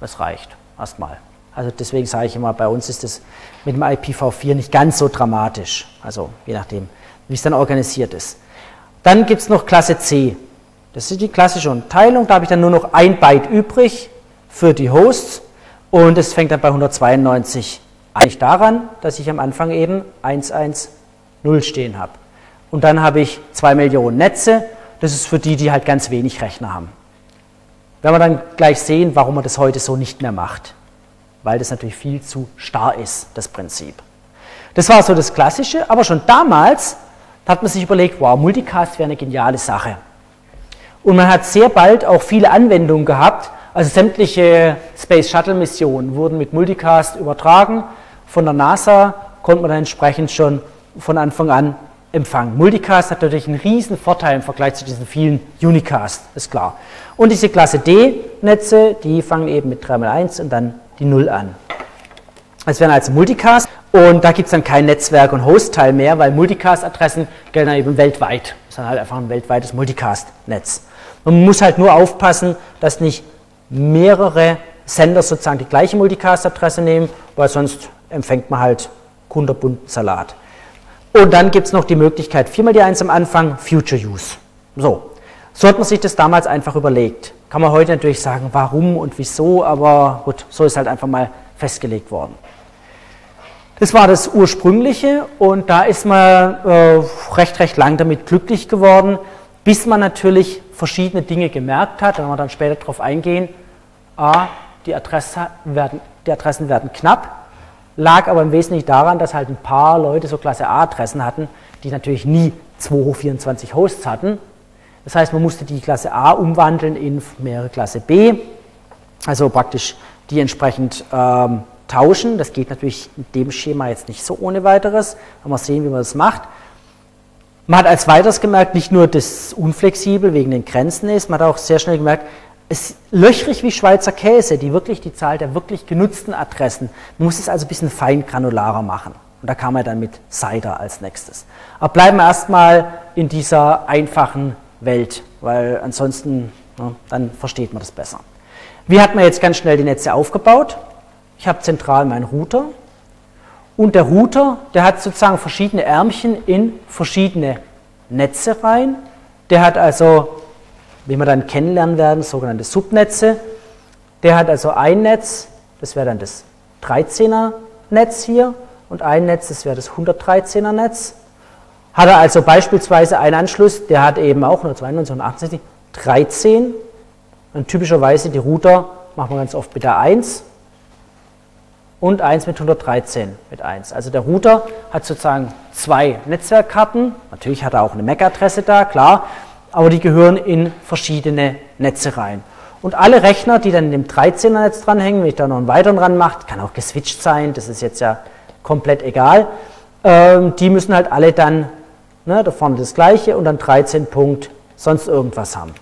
Das reicht erstmal. Also deswegen sage ich immer, bei uns ist es mit dem IPv4 nicht ganz so dramatisch. Also je nachdem, wie es dann organisiert ist. Dann gibt es noch Klasse C. Das ist die klassische Unterteilung. Da habe ich dann nur noch ein Byte übrig für die Hosts und es fängt dann bei 192 eigentlich daran, dass ich am Anfang eben 110 stehen habe. Und dann habe ich 2 Millionen Netze. Das ist für die, die halt ganz wenig Rechner haben. Werden wir dann gleich sehen, warum man das heute so nicht mehr macht weil das natürlich viel zu starr ist, das Prinzip. Das war so das Klassische, aber schon damals hat man sich überlegt, wow, Multicast wäre eine geniale Sache. Und man hat sehr bald auch viele Anwendungen gehabt, also sämtliche Space Shuttle Missionen wurden mit Multicast übertragen. Von der NASA konnte man dann entsprechend schon von Anfang an empfangen. Multicast hat natürlich einen riesen Vorteil im Vergleich zu diesen vielen Unicast, ist klar. Und diese Klasse D-Netze, die fangen eben mit 3x1 und dann die 0 an. Es werden also Multicast und da gibt es dann kein Netzwerk- und Host-Teil mehr, weil Multicast-Adressen gelten dann eben weltweit. Das ist dann halt einfach ein weltweites Multicast-Netz. Man muss halt nur aufpassen, dass nicht mehrere Sender sozusagen die gleiche Multicast-Adresse nehmen, weil sonst empfängt man halt kunterbunten Salat. Und dann gibt es noch die Möglichkeit, viermal die Eins am Anfang, Future Use. So, so hat man sich das damals einfach überlegt. Kann man heute natürlich sagen, warum und wieso, aber gut, so ist halt einfach mal festgelegt worden. Das war das ursprüngliche und da ist man äh, recht, recht lang damit glücklich geworden, bis man natürlich verschiedene Dinge gemerkt hat, wenn wir dann später darauf eingehen. A, die, Adresse werden, die Adressen werden knapp, lag aber im Wesentlichen daran, dass halt ein paar Leute so Klasse A-Adressen hatten, die natürlich nie 2 hoch 24 Hosts hatten. Das heißt, man musste die Klasse A umwandeln in mehrere Klasse B, also praktisch die entsprechend ähm, tauschen. Das geht natürlich in dem Schema jetzt nicht so ohne weiteres. Mal sehen, wie man das macht. Man hat als weiteres gemerkt, nicht nur, dass es unflexibel wegen den Grenzen ist, man hat auch sehr schnell gemerkt, ist löchrig wie Schweizer Käse, die wirklich die Zahl der wirklich genutzten Adressen. Man muss es also ein bisschen fein granularer machen. Und da kam man dann mit Cider als nächstes. Aber bleiben wir erstmal in dieser einfachen Welt, weil ansonsten, ja, dann versteht man das besser. Wie hat man jetzt ganz schnell die Netze aufgebaut? Ich habe zentral meinen Router und der Router, der hat sozusagen verschiedene Ärmchen in verschiedene Netze rein. Der hat also, wie wir dann kennenlernen werden, sogenannte Subnetze. Der hat also ein Netz, das wäre dann das 13er Netz hier und ein Netz, das wäre das 113er Netz. Hat er also beispielsweise einen Anschluss, der hat eben auch nur 92 und 68, 13. Und typischerweise die Router machen wir ganz oft mit der 1 und eins mit 113 mit 1. Also der Router hat sozusagen zwei Netzwerkkarten. Natürlich hat er auch eine MAC-Adresse da, klar, aber die gehören in verschiedene Netze rein. Und alle Rechner, die dann in dem 13er Netz dranhängen, wenn ich da noch einen weiteren dran mache, kann auch geswitcht sein, das ist jetzt ja komplett egal, ähm, die müssen halt alle dann, ne, da vorne das gleiche und dann 13 Punkt sonst irgendwas haben.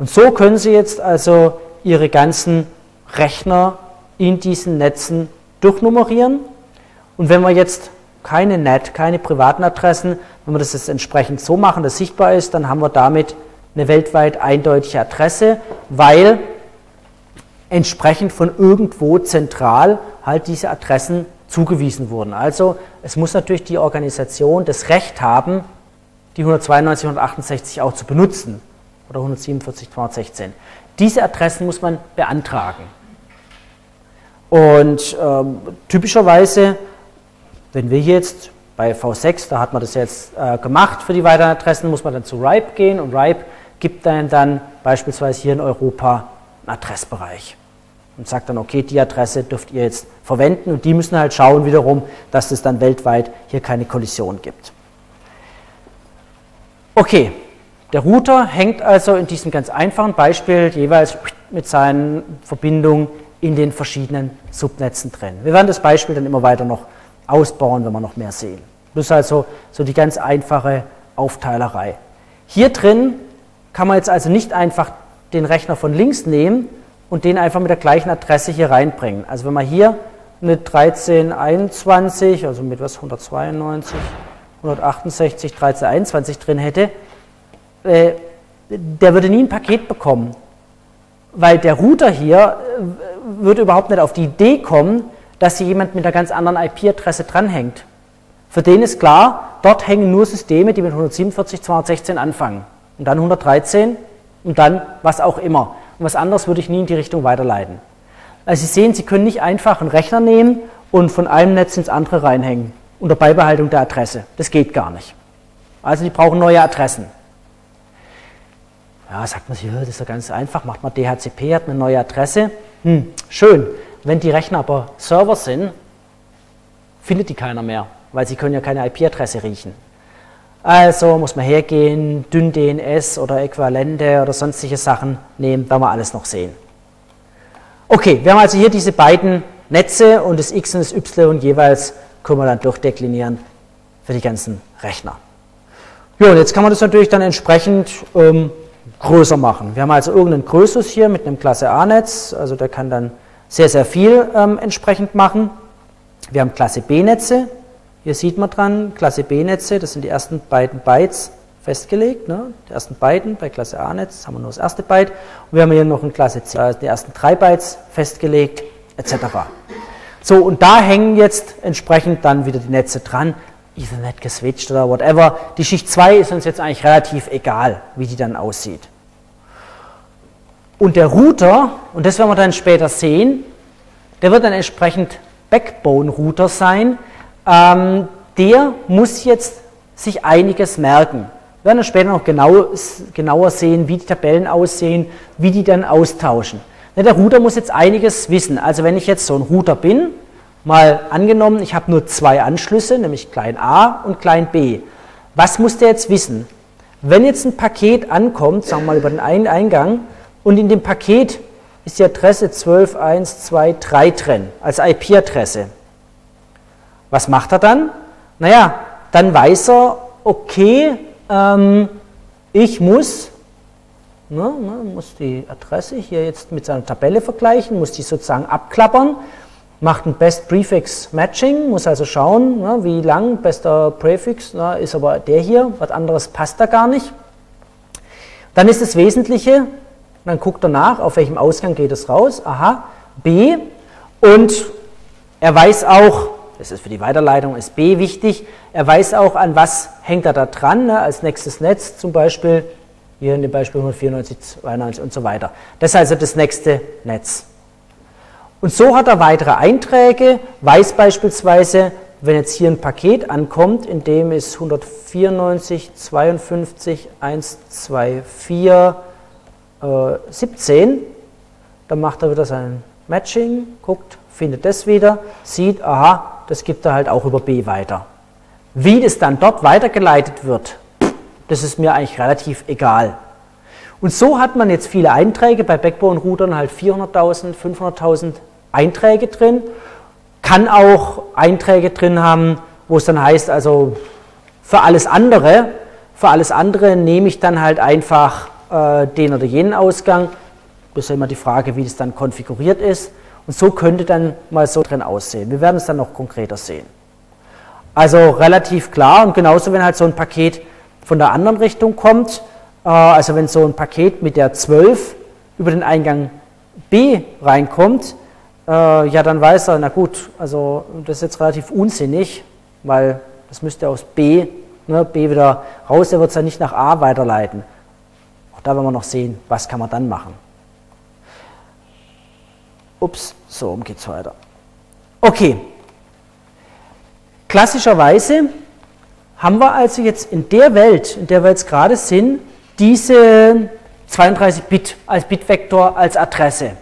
Und so können Sie jetzt also Ihre ganzen Rechner in diesen Netzen durchnummerieren. Und wenn wir jetzt keine NAT, keine privaten Adressen, wenn wir das jetzt entsprechend so machen, dass sichtbar ist, dann haben wir damit eine weltweit eindeutige Adresse, weil entsprechend von irgendwo zentral halt diese Adressen zugewiesen wurden. Also es muss natürlich die Organisation das Recht haben, die 192, 168 auch zu benutzen oder 147, 216. Diese Adressen muss man beantragen. Und ähm, typischerweise, wenn wir jetzt bei V6, da hat man das jetzt äh, gemacht für die weiteren Adressen, muss man dann zu RIPE gehen und RIPE gibt dann, dann beispielsweise hier in Europa einen Adressbereich und sagt dann, okay, die Adresse dürft ihr jetzt verwenden und die müssen halt schauen wiederum, dass es dann weltweit hier keine Kollision gibt. Okay, der Router hängt also in diesem ganz einfachen Beispiel jeweils mit seinen Verbindungen in den verschiedenen Subnetzen drin. Wir werden das Beispiel dann immer weiter noch ausbauen, wenn wir noch mehr sehen. Das ist also so die ganz einfache Aufteilerei. Hier drin kann man jetzt also nicht einfach den Rechner von links nehmen und den einfach mit der gleichen Adresse hier reinbringen. Also wenn man hier eine 1321, also mit was 192, 168, 1321 drin hätte, äh, der würde nie ein Paket bekommen, weil der Router hier äh, würde überhaupt nicht auf die Idee kommen, dass hier jemand mit einer ganz anderen IP-Adresse dranhängt. Für den ist klar, dort hängen nur Systeme, die mit 147, 216 anfangen. Und dann 113 und dann was auch immer. Und was anderes würde ich nie in die Richtung weiterleiten. Also Sie sehen, Sie können nicht einfach einen Rechner nehmen und von einem Netz ins andere reinhängen, unter Beibehaltung der Adresse. Das geht gar nicht. Also die brauchen neue Adressen. Ja, sagt man sich, das ist ja ganz einfach, macht man DHCP, hat eine neue Adresse. Hm, schön. Wenn die Rechner aber Server sind, findet die keiner mehr, weil sie können ja keine IP-Adresse riechen. Also muss man hergehen, dünn DNS oder Äquivalente oder sonstige Sachen nehmen, werden wir alles noch sehen. Okay, wir haben also hier diese beiden Netze und das X und das Y jeweils können wir dann durchdeklinieren für die ganzen Rechner. Ja, und jetzt kann man das natürlich dann entsprechend ähm, größer machen. Wir haben also irgendeinen Größus hier mit einem Klasse A-Netz, also der kann dann sehr, sehr viel ähm, entsprechend machen. Wir haben Klasse B-Netze, hier sieht man dran, Klasse B-Netze, das sind die ersten beiden Bytes festgelegt, ne? die ersten beiden bei Klasse A-Netz haben wir nur das erste Byte und wir haben hier noch in Klasse C, also die ersten drei Bytes festgelegt, etc. So, und da hängen jetzt entsprechend dann wieder die Netze dran, Ethernet geswitcht oder whatever. Die Schicht 2 ist uns jetzt eigentlich relativ egal, wie die dann aussieht. Und der Router, und das werden wir dann später sehen, der wird dann entsprechend Backbone-Router sein. Ähm, der muss jetzt sich einiges merken. Wir werden dann später noch genau, genauer sehen, wie die Tabellen aussehen, wie die dann austauschen. Der Router muss jetzt einiges wissen. Also wenn ich jetzt so ein Router bin, mal angenommen, ich habe nur zwei Anschlüsse, nämlich klein a und klein b. Was muss der jetzt wissen? Wenn jetzt ein Paket ankommt, sagen wir mal über den Eingang, und in dem Paket ist die Adresse 12.1.2.3 drin, als IP-Adresse. Was macht er dann? Naja, dann weiß er, okay, ähm, ich muss, ne, ne, muss die Adresse hier jetzt mit seiner Tabelle vergleichen, muss die sozusagen abklappern, macht ein Best Prefix Matching, muss also schauen, ne, wie lang bester Präfix ist aber der hier, was anderes passt da gar nicht. Dann ist das Wesentliche, dann guckt er nach, auf welchem Ausgang geht es raus, aha, B und er weiß auch, das ist für die Weiterleitung, ist B wichtig. Er weiß auch, an was hängt er da dran, ne, als nächstes Netz zum Beispiel, hier in dem Beispiel 194, 92 und so weiter. Das ist also das nächste Netz. Und so hat er weitere Einträge, weiß beispielsweise, wenn jetzt hier ein Paket ankommt, in dem ist 194, 52, 124, äh, 17, dann macht er wieder sein Matching, guckt, findet das wieder, sieht, aha, das gibt er halt auch über B weiter. Wie das dann dort weitergeleitet wird, das ist mir eigentlich relativ egal. Und so hat man jetzt viele Einträge, bei Backbone-Routern halt 400.000, 500.000 Einträge drin, kann auch Einträge drin haben, wo es dann heißt, also für alles andere, für alles andere nehme ich dann halt einfach äh, den oder jenen Ausgang. Das ist ja immer die Frage, wie das dann konfiguriert ist. Und so könnte dann mal so drin aussehen. Wir werden es dann noch konkreter sehen. Also relativ klar und genauso, wenn halt so ein Paket von der anderen Richtung kommt, äh, also wenn so ein Paket mit der 12 über den Eingang B reinkommt, äh, ja, dann weiß er, na gut, also das ist jetzt relativ unsinnig, weil das müsste aus B, ne, B wieder raus, der wird es ja nicht nach A weiterleiten. Da werden wir noch sehen, was kann man dann machen. Ups, so geht es weiter. Okay. Klassischerweise haben wir also jetzt in der Welt, in der wir jetzt gerade sind, diese 32 Bit als Bitvektor als Adresse.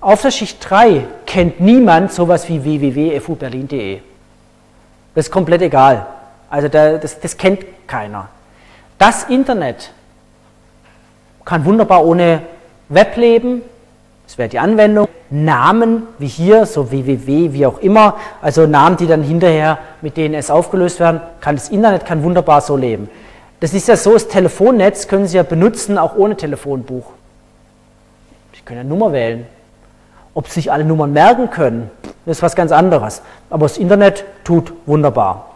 Auf der Schicht 3 kennt niemand sowas wie www.fuberlin.de. Das ist komplett egal. Also das, das kennt keiner. Das Internet kann wunderbar ohne Web leben, das wäre die Anwendung. Namen wie hier, so www, wie auch immer, also Namen, die dann hinterher mit DNS aufgelöst werden, kann das Internet kann wunderbar so leben. Das ist ja so, das Telefonnetz können Sie ja benutzen, auch ohne Telefonbuch. Sie können ja Nummer wählen. Ob Sie sich alle Nummern merken können, das ist was ganz anderes. Aber das Internet tut wunderbar.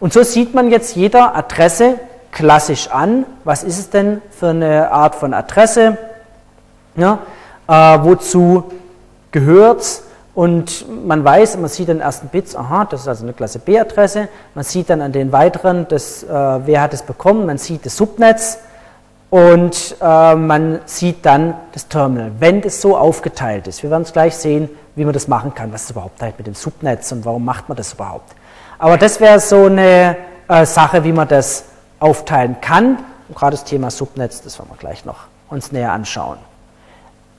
Und so sieht man jetzt jeder Adresse klassisch an. Was ist es denn für eine Art von Adresse? Ja, äh, wozu gehört es. Und man weiß, man sieht den ersten Bits, aha, das ist also eine Klasse B-Adresse. Man sieht dann an den weiteren, das, äh, wer hat es bekommen. Man sieht das Subnetz und äh, man sieht dann das Terminal, wenn das so aufgeteilt ist. Wir werden es gleich sehen, wie man das machen kann. Was ist überhaupt halt mit dem Subnetz und warum macht man das überhaupt? Aber das wäre so eine äh, Sache, wie man das aufteilen kann. Und gerade das Thema Subnetz, das werden wir gleich noch uns näher anschauen.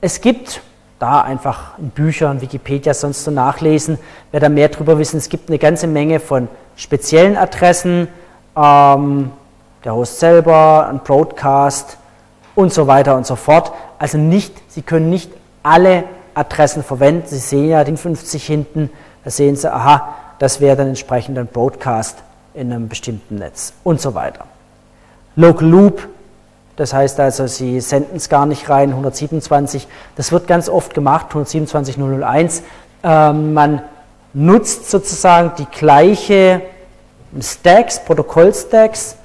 Es gibt da einfach in Büchern, Wikipedia sonst so nachlesen, wer da mehr drüber wissen. Es gibt eine ganze Menge von speziellen Adressen, ähm, der Host selber, ein Broadcast und so weiter und so fort. Also nicht, Sie können nicht alle Adressen verwenden. Sie sehen ja den 50 hinten, da sehen Sie, aha, das wäre dann entsprechend ein Broadcast in einem bestimmten Netz und so weiter. Local Loop das heißt also, Sie senden es gar nicht rein, 127. Das wird ganz oft gemacht, 127.001. Ähm, man nutzt sozusagen die gleiche Stacks, Protokollstacks,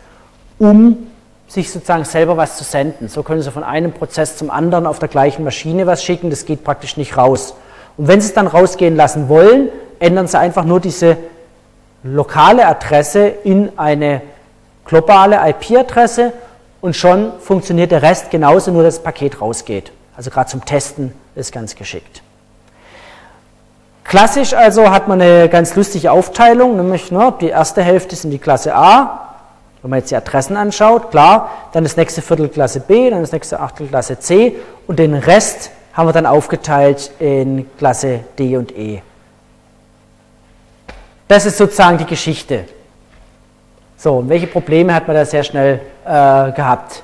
um sich sozusagen selber was zu senden. So können Sie von einem Prozess zum anderen auf der gleichen Maschine was schicken, das geht praktisch nicht raus. Und wenn Sie es dann rausgehen lassen wollen, ändern Sie einfach nur diese lokale Adresse in eine globale IP-Adresse und schon funktioniert der Rest genauso, nur dass das Paket rausgeht. Also gerade zum Testen ist ganz geschickt. Klassisch also hat man eine ganz lustige Aufteilung, nämlich ne, die erste Hälfte sind die Klasse A, wenn man jetzt die Adressen anschaut, klar, dann das nächste Viertel Klasse B, dann das nächste Achtel Klasse C und den Rest haben wir dann aufgeteilt in Klasse D und E. Das ist sozusagen die Geschichte. So, und welche Probleme hat man da sehr schnell äh, gehabt?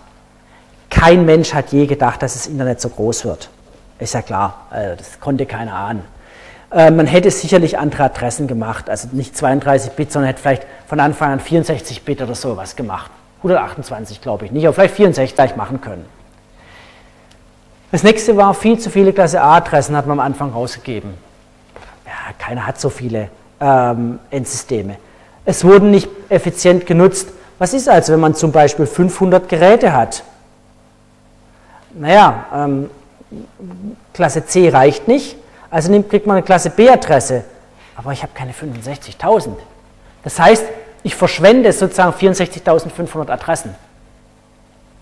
Kein Mensch hat je gedacht, dass das Internet so groß wird. Ist ja klar, also das konnte keiner ahnen. Äh, man hätte sicherlich andere Adressen gemacht, also nicht 32 Bit, sondern hätte vielleicht von Anfang an 64 Bit oder sowas gemacht. 128 glaube ich nicht, aber vielleicht 64 gleich machen können. Das nächste war, viel zu viele Klasse A-Adressen hat man am Anfang rausgegeben. Ja, keiner hat so viele ähm, Endsysteme. Es wurden nicht effizient genutzt. Was ist also, wenn man zum Beispiel 500 Geräte hat? Naja, ähm, Klasse C reicht nicht, also kriegt man eine Klasse B-Adresse, aber ich habe keine 65.000. Das heißt, ich verschwende sozusagen 64.500 Adressen.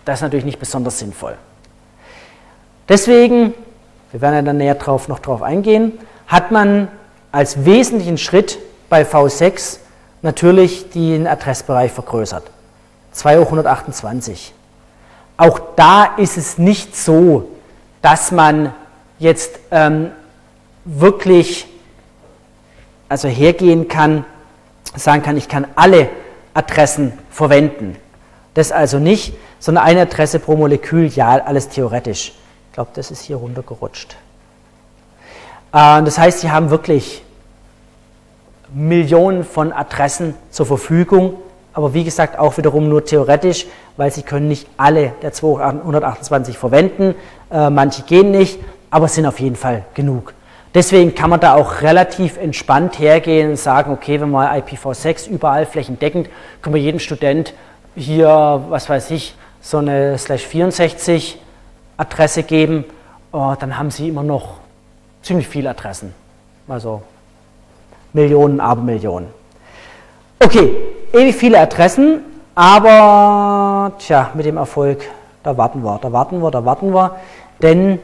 Das ist natürlich nicht besonders sinnvoll. Deswegen, wir werden ja dann näher drauf, noch drauf eingehen, hat man als wesentlichen Schritt bei V6 natürlich den Adressbereich vergrößert. 228. Auch da ist es nicht so, dass man jetzt ähm, wirklich also hergehen kann, sagen kann, ich kann alle Adressen verwenden. Das also nicht, sondern eine Adresse pro Molekül, ja, alles theoretisch. Ich glaube, das ist hier runtergerutscht. Äh, das heißt, Sie haben wirklich Millionen von Adressen zur Verfügung, aber wie gesagt auch wiederum nur theoretisch, weil Sie können nicht alle der 228 verwenden, äh, manche gehen nicht, aber es sind auf jeden Fall genug. Deswegen kann man da auch relativ entspannt hergehen und sagen, okay, wenn wir IPv6 überall flächendeckend, können wir jedem Student hier, was weiß ich, so eine Slash 64 Adresse geben, oh, dann haben sie immer noch ziemlich viele Adressen. Also Millionen, Abermillionen. Okay, ewig viele Adressen, aber tja, mit dem Erfolg, da warten wir, da warten wir, da warten wir, denn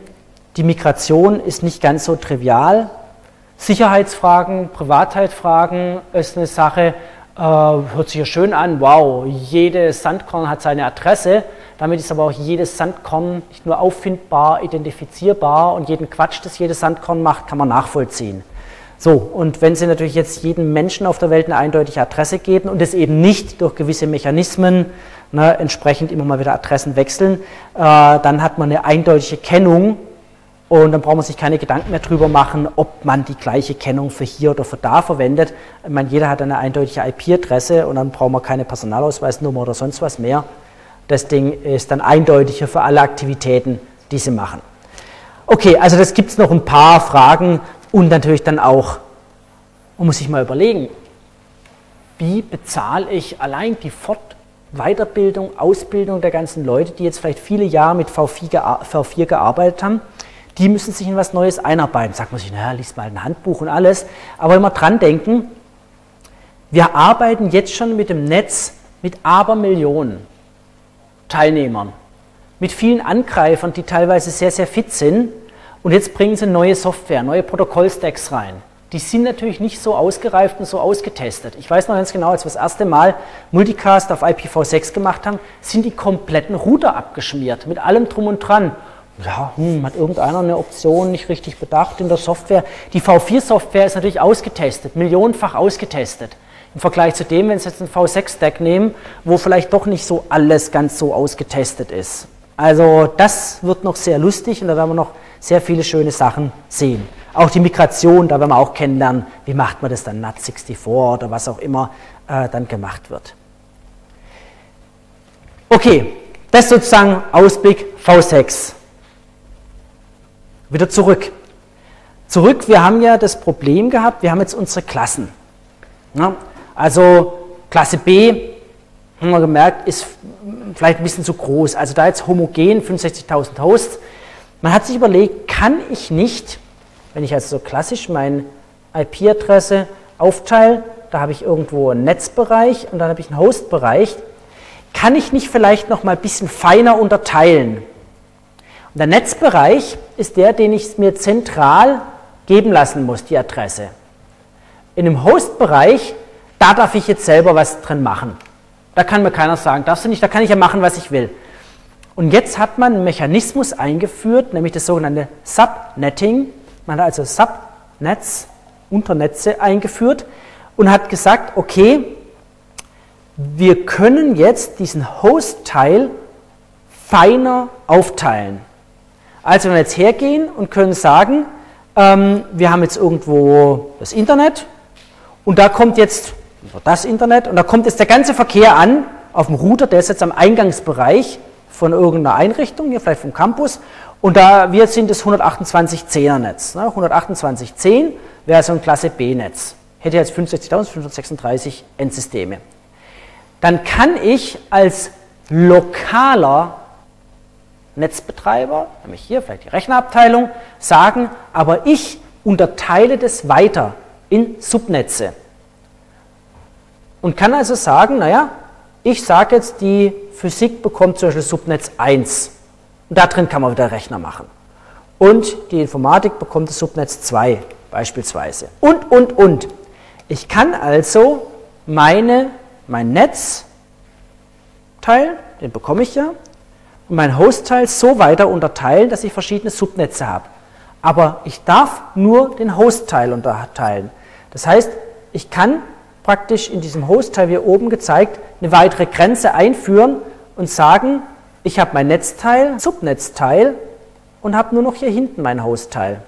die Migration ist nicht ganz so trivial. Sicherheitsfragen, Privatheitsfragen ist eine Sache, äh, hört sich ja schön an, wow, jedes Sandkorn hat seine Adresse, damit ist aber auch jedes Sandkorn nicht nur auffindbar, identifizierbar und jeden Quatsch, das jedes Sandkorn macht, kann man nachvollziehen. So, und wenn Sie natürlich jetzt jedem Menschen auf der Welt eine eindeutige Adresse geben und es eben nicht durch gewisse Mechanismen ne, entsprechend immer mal wieder Adressen wechseln, äh, dann hat man eine eindeutige Kennung und dann braucht man sich keine Gedanken mehr darüber machen, ob man die gleiche Kennung für hier oder für da verwendet. Ich meine, jeder hat eine eindeutige IP-Adresse und dann braucht man keine Personalausweisnummer oder sonst was mehr. Das Ding ist dann eindeutiger für alle Aktivitäten, die sie machen. Okay, also das gibt es noch ein paar Fragen und natürlich dann auch, man muss sich mal überlegen, wie bezahle ich allein die Fort- Weiterbildung, Ausbildung der ganzen Leute, die jetzt vielleicht viele Jahre mit V4, V4 gearbeitet haben die müssen sich in was Neues einarbeiten. Sagt man sich, naja, liest mal ein Handbuch und alles. Aber immer dran denken, wir arbeiten jetzt schon mit dem Netz mit Abermillionen Teilnehmern, mit vielen Angreifern, die teilweise sehr, sehr fit sind. Und jetzt bringen sie neue Software, neue Protokollstacks rein. Die sind natürlich nicht so ausgereift und so ausgetestet. Ich weiß noch ganz genau, als wir das erste Mal Multicast auf IPv6 gemacht haben, sind die kompletten Router abgeschmiert, mit allem drum und dran ja, hm, hat irgendeiner eine Option nicht richtig bedacht in der Software. Die V4-Software ist natürlich ausgetestet, millionenfach ausgetestet. Im Vergleich zu dem, wenn Sie jetzt einen V6-Stack nehmen, wo vielleicht doch nicht so alles ganz so ausgetestet ist. Also das wird noch sehr lustig und da werden wir noch sehr viele schöne Sachen sehen. Auch die Migration, da werden wir auch kennenlernen, wie macht man das dann NAT64 oder was auch immer äh, dann gemacht wird. Okay, das sozusagen Ausblick V6. Wieder zurück. Zurück, wir haben ja das Problem gehabt, wir haben jetzt unsere Klassen. Ja, also Klasse B, haben wir gemerkt, ist vielleicht ein bisschen zu groß. Also da jetzt homogen 65.000 Hosts. Man hat sich überlegt, kann ich nicht Wenn ich also so klassisch meine IP-Adresse aufteile, da habe ich irgendwo einen Netzbereich und dann habe ich einen Hostbereich, kann ich nicht vielleicht noch mal ein bisschen feiner unterteilen. Und der Netzbereich ist der, den ich mir zentral geben lassen muss, die Adresse. In dem Hostbereich, da darf ich jetzt selber was drin machen. Da kann mir keiner sagen, darfst du nicht, da kann ich ja machen, was ich will. Und jetzt hat man einen Mechanismus eingeführt, nämlich das sogenannte Subnetting. Man hat also Subnetz, Unternetze eingeführt und hat gesagt, okay, wir können jetzt diesen Host-Teil feiner aufteilen. Also wenn wir jetzt hergehen und können sagen, ähm, wir haben jetzt irgendwo das Internet und da kommt jetzt das Internet und da kommt jetzt der ganze Verkehr an auf dem Router, der ist jetzt am Eingangsbereich von irgendeiner Einrichtung, hier vielleicht vom Campus und da wir sind das 12810er Netz. Ne? 12810 wäre so ein Klasse B-Netz. Hätte jetzt 65.536 Endsysteme. Dann kann ich als lokaler Netzbetreiber, nämlich hier vielleicht die Rechnerabteilung, sagen, aber ich unterteile das weiter in Subnetze. Und kann also sagen, naja, ich sage jetzt, die Physik bekommt zum Beispiel Subnetz 1. Und da drin kann man wieder Rechner machen. Und die Informatik bekommt das Subnetz 2 beispielsweise. Und, und, und. Ich kann also meine, mein Netzteil, den bekomme ich ja, und mein Hostteil so weiter unterteilen, dass ich verschiedene Subnetze habe. Aber ich darf nur den Hostteil unterteilen. Das heißt, ich kann praktisch in diesem Hostteil, wie oben gezeigt, eine weitere Grenze einführen und sagen, ich habe mein Netzteil, Subnetzteil und habe nur noch hier hinten mein Hostteil.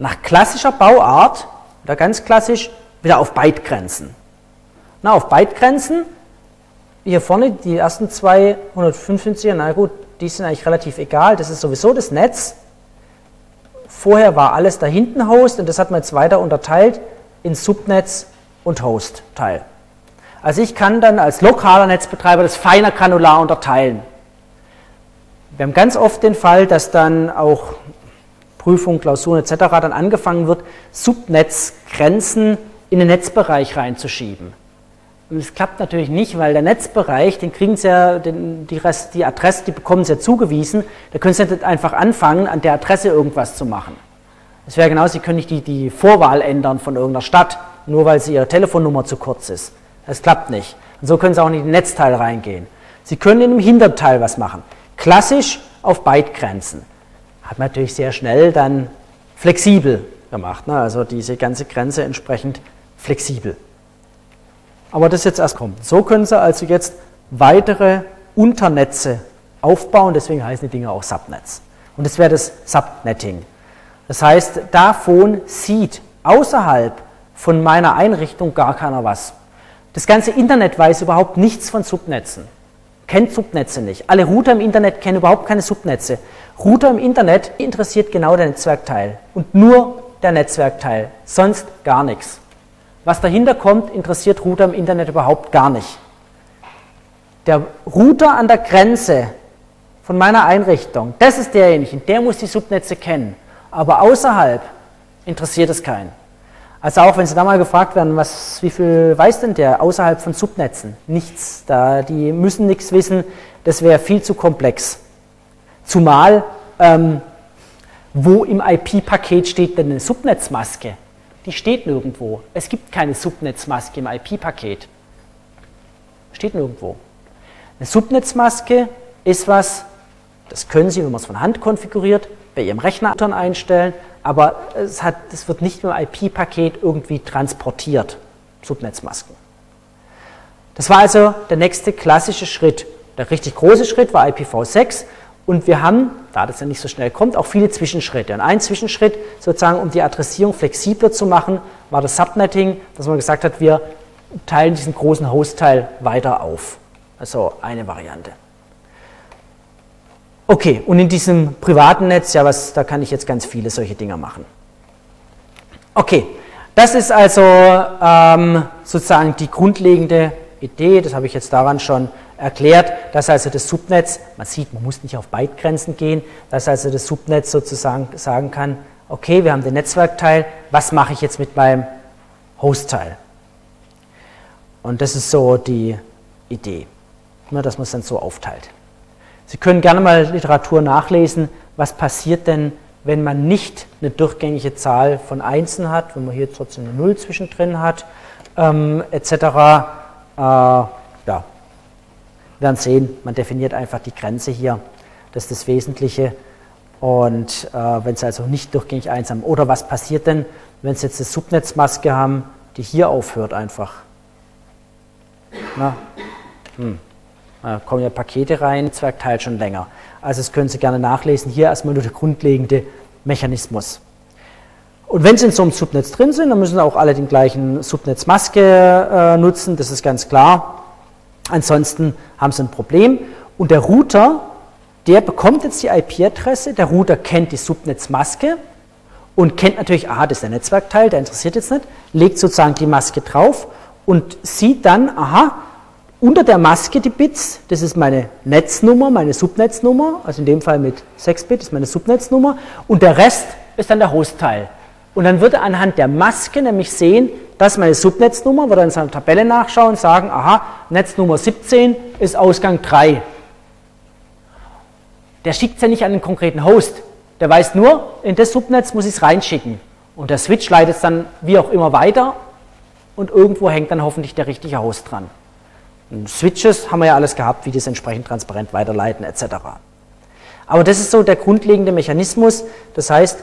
Nach klassischer Bauart, oder ganz klassisch, wieder auf Bytegrenzen. Na, auf Bytegrenzen hier vorne, die ersten zwei 155er, na gut, die sind eigentlich relativ egal, das ist sowieso das Netz. Vorher war alles da hinten Host und das hat man jetzt weiter unterteilt in Subnetz und Host-Teil. Also ich kann dann als lokaler Netzbetreiber das feiner granular unterteilen. Wir haben ganz oft den Fall, dass dann auch Prüfungen, Klausuren etc. dann angefangen wird, Subnetzgrenzen in den Netzbereich reinzuschieben. Und es klappt natürlich nicht, weil der Netzbereich, den kriegen sie ja, den, die, Rest, die Adresse, die bekommen sie ja zugewiesen. Da können sie nicht einfach anfangen, an der Adresse irgendwas zu machen. Es wäre genau, sie können nicht die, die Vorwahl ändern von irgendeiner Stadt, nur weil sie ihre Telefonnummer zu kurz ist. Das klappt nicht. Und so können sie auch nicht in den Netzteil reingehen. Sie können in dem Hinterteil was machen. Klassisch auf Bytegrenzen. Hat man natürlich sehr schnell dann flexibel gemacht. Ne? Also diese ganze Grenze entsprechend flexibel. Aber das jetzt erst kommt. So können Sie also jetzt weitere Unternetze aufbauen, deswegen heißen die Dinge auch Subnets. Und das wäre das Subnetting. Das heißt, davon sieht außerhalb von meiner Einrichtung gar keiner was. Das ganze Internet weiß überhaupt nichts von Subnetzen, kennt Subnetze nicht. Alle Router im Internet kennen überhaupt keine Subnetze. Router im Internet interessiert genau der Netzwerkteil und nur der Netzwerkteil, sonst gar nichts. Was dahinter kommt, interessiert Router im Internet überhaupt gar nicht. Der Router an der Grenze von meiner Einrichtung, das ist derjenige, der muss die Subnetze kennen. Aber außerhalb interessiert es keinen. Also auch wenn Sie da mal gefragt werden, was, wie viel weiß denn der außerhalb von Subnetzen? Nichts. Da, die müssen nichts wissen, das wäre viel zu komplex. Zumal, ähm, wo im IP-Paket steht denn eine Subnetzmaske? die steht nirgendwo. Es gibt keine Subnetzmaske im IP-Paket. Steht nirgendwo. Eine Subnetzmaske ist was, das können Sie, wenn man es von Hand konfiguriert, bei Ihrem Rechner einstellen, aber es, hat, es wird nicht im IP-Paket irgendwie transportiert, Subnetzmasken. Das war also der nächste klassische Schritt. Der richtig große Schritt war IPv6 und wir haben, da das ja nicht so schnell kommt, auch viele Zwischenschritte. Und ein Zwischenschritt, sozusagen, um die Adressierung flexibler zu machen, war das Subnetting, dass man gesagt hat, wir teilen diesen großen Hostteil weiter auf. Also eine Variante. Okay, und in diesem privaten Netz, ja, was, da kann ich jetzt ganz viele solche Dinge machen. Okay, das ist also ähm, sozusagen die grundlegende Idee, das habe ich jetzt daran schon erklärt, dass also das Subnetz, man sieht, man muss nicht auf Bytegrenzen gehen, dass also das Subnetz sozusagen sagen kann, okay, wir haben den Netzwerkteil, was mache ich jetzt mit meinem Hostteil? Und das ist so die Idee, ne, dass man es dann so aufteilt. Sie können gerne mal Literatur nachlesen, was passiert denn, wenn man nicht eine durchgängige Zahl von Einsen hat, wenn man hier trotzdem eine Null zwischendrin hat, ähm, etc. Äh, ja, wir werden sehen, man definiert einfach die Grenze hier. Das ist das Wesentliche. Und äh, wenn Sie also nicht durchgängig eins haben. Oder was passiert denn, wenn Sie jetzt eine Subnetzmaske haben, die hier aufhört einfach? Na, hm. Da kommen ja Pakete rein, Netzwerk teilt schon länger. Also das können Sie gerne nachlesen. Hier erstmal nur der grundlegende Mechanismus. Und wenn Sie in so einem Subnetz drin sind, dann müssen Sie auch alle den gleichen Subnetzmaske äh, nutzen, das ist ganz klar. Ansonsten haben Sie ein Problem. Und der Router der bekommt jetzt die IP-Adresse, der Router kennt die Subnetzmaske und kennt natürlich, aha, das ist der Netzwerkteil, der interessiert jetzt nicht, legt sozusagen die Maske drauf und sieht dann, aha, unter der Maske die Bits, das ist meine Netznummer, meine Subnetznummer, also in dem Fall mit 6-Bit ist meine Subnetznummer und der Rest ist dann der Hostteil. Und dann wird er anhand der Maske nämlich sehen, dass meine Subnetznummer, wird er in seiner Tabelle nachschauen und sagen, aha, Netznummer 17 ist Ausgang 3 der schickt es ja nicht an den konkreten Host. Der weiß nur, in das Subnetz muss ich es reinschicken. Und der Switch leitet es dann wie auch immer weiter und irgendwo hängt dann hoffentlich der richtige Host dran. Switches haben wir ja alles gehabt, wie das entsprechend transparent weiterleiten etc. Aber das ist so der grundlegende Mechanismus. Das heißt,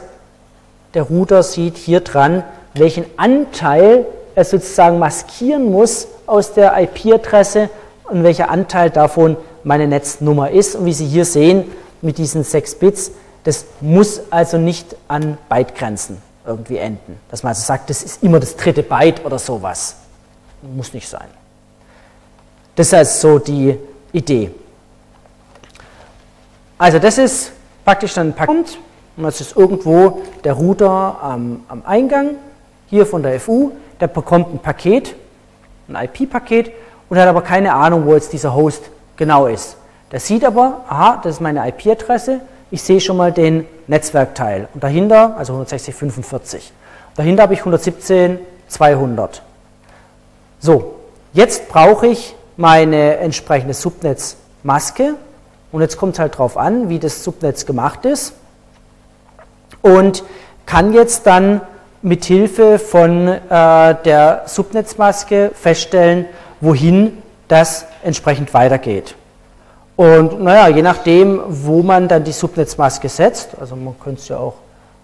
der Router sieht hier dran, welchen Anteil er sozusagen maskieren muss aus der IP-Adresse und welcher Anteil davon meine Netznummer ist. Und wie Sie hier sehen, mit diesen 6 Bits, das muss also nicht an Bytegrenzen irgendwie enden. Dass man also sagt, das ist immer das dritte Byte oder sowas. Muss nicht sein. Das ist so die Idee. Also das ist praktisch dann ein Paket und das ist irgendwo der Router am, am Eingang hier von der FU, der bekommt ein Paket, ein IP-Paket und hat aber keine Ahnung, wo jetzt dieser Host genau ist. Der sieht aber, aha, das ist meine IP-Adresse, ich sehe schon mal den Netzwerkteil. Und dahinter, also 16045. Dahinter habe ich 117, 200. So, jetzt brauche ich meine entsprechende Subnetzmaske. Und jetzt kommt es halt darauf an, wie das Subnetz gemacht ist. Und kann jetzt dann mit Hilfe von äh, der Subnetzmaske feststellen, wohin das entsprechend weitergeht. Und naja, je nachdem, wo man dann die Subnetzmaske setzt, also man könnte es ja auch,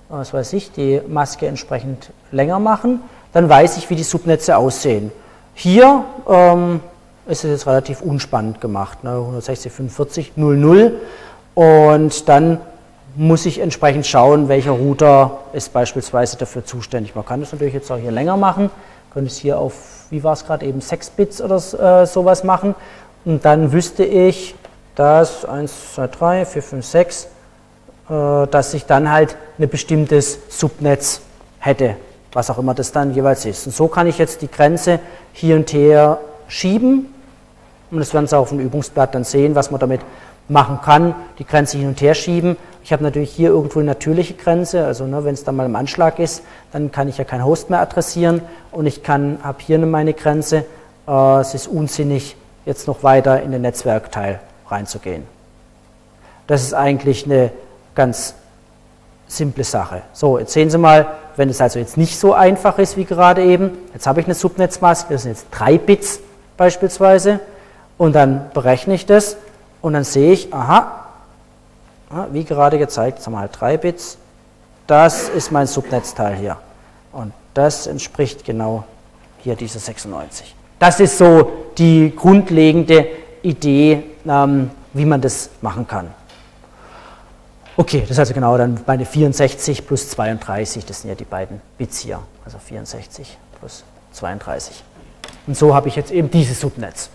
was weiß ich, die Maske entsprechend länger machen, dann weiß ich, wie die Subnetze aussehen. Hier ähm, ist es jetzt relativ unspannend gemacht, ne? 160, 45, 00 und dann muss ich entsprechend schauen, welcher Router ist beispielsweise dafür zuständig. Man kann das natürlich jetzt auch hier länger machen, könnte es hier auf, wie war es gerade eben, 6 Bits oder äh, sowas machen und dann wüsste ich, das 1, 2, 3, 4, 5, 6, dass ich dann halt ein bestimmtes Subnetz hätte, was auch immer das dann jeweils ist. Und so kann ich jetzt die Grenze hier und her schieben und das werden Sie auf dem Übungsblatt dann sehen, was man damit machen kann, die Grenze hin und her schieben. Ich habe natürlich hier irgendwo eine natürliche Grenze, also ne, wenn es dann mal im Anschlag ist, dann kann ich ja kein Host mehr adressieren und ich kann, habe hier meine Grenze. Äh, es ist unsinnig, jetzt noch weiter in den Netzwerkteil reinzugehen. Das ist eigentlich eine ganz simple Sache. So, jetzt sehen Sie mal, wenn es also jetzt nicht so einfach ist wie gerade eben, jetzt habe ich eine Subnetzmaske, das sind jetzt drei Bits beispielsweise, und dann berechne ich das und dann sehe ich, aha, wie gerade gezeigt, jetzt haben wir halt drei Bits, das ist mein Subnetzteil hier. Und das entspricht genau hier diese 96. Das ist so die grundlegende Idee, ähm, wie man das machen kann. Okay, das ist also genau dann meine 64 plus 32, das sind ja die beiden Bits hier, also 64 plus 32. Und so habe ich jetzt eben dieses Subnetz.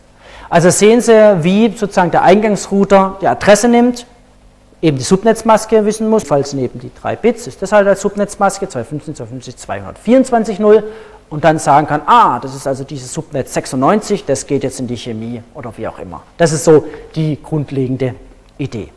Also sehen Sie, wie sozusagen der Eingangsrouter die Adresse nimmt, eben die Subnetzmaske wissen muss, falls neben die drei Bits ist das halt als Subnetzmaske 215, 250, 224, 0 und dann sagen kann, ah, das ist also dieses Subnetz 96, das geht jetzt in die Chemie oder wie auch immer. Das ist so die grundlegende Idee.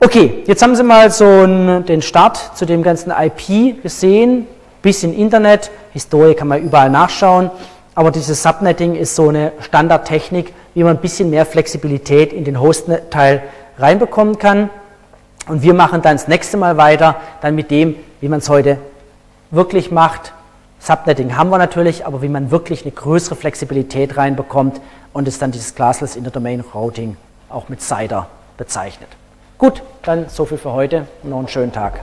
Okay, jetzt haben Sie mal so den Start zu dem ganzen IP gesehen, bisschen Internet, Historie kann man überall nachschauen, aber dieses Subnetting ist so eine Standardtechnik, wie man ein bisschen mehr Flexibilität in den Hostteil reinbekommen kann. Und wir machen dann das nächste Mal weiter, dann mit dem, wie man es heute wirklich macht. Subnetting haben wir natürlich, aber wie man wirklich eine größere Flexibilität reinbekommt und es dann dieses Classless Interdomain Routing auch mit CIDR bezeichnet. Gut, dann so viel für heute und noch einen schönen Tag.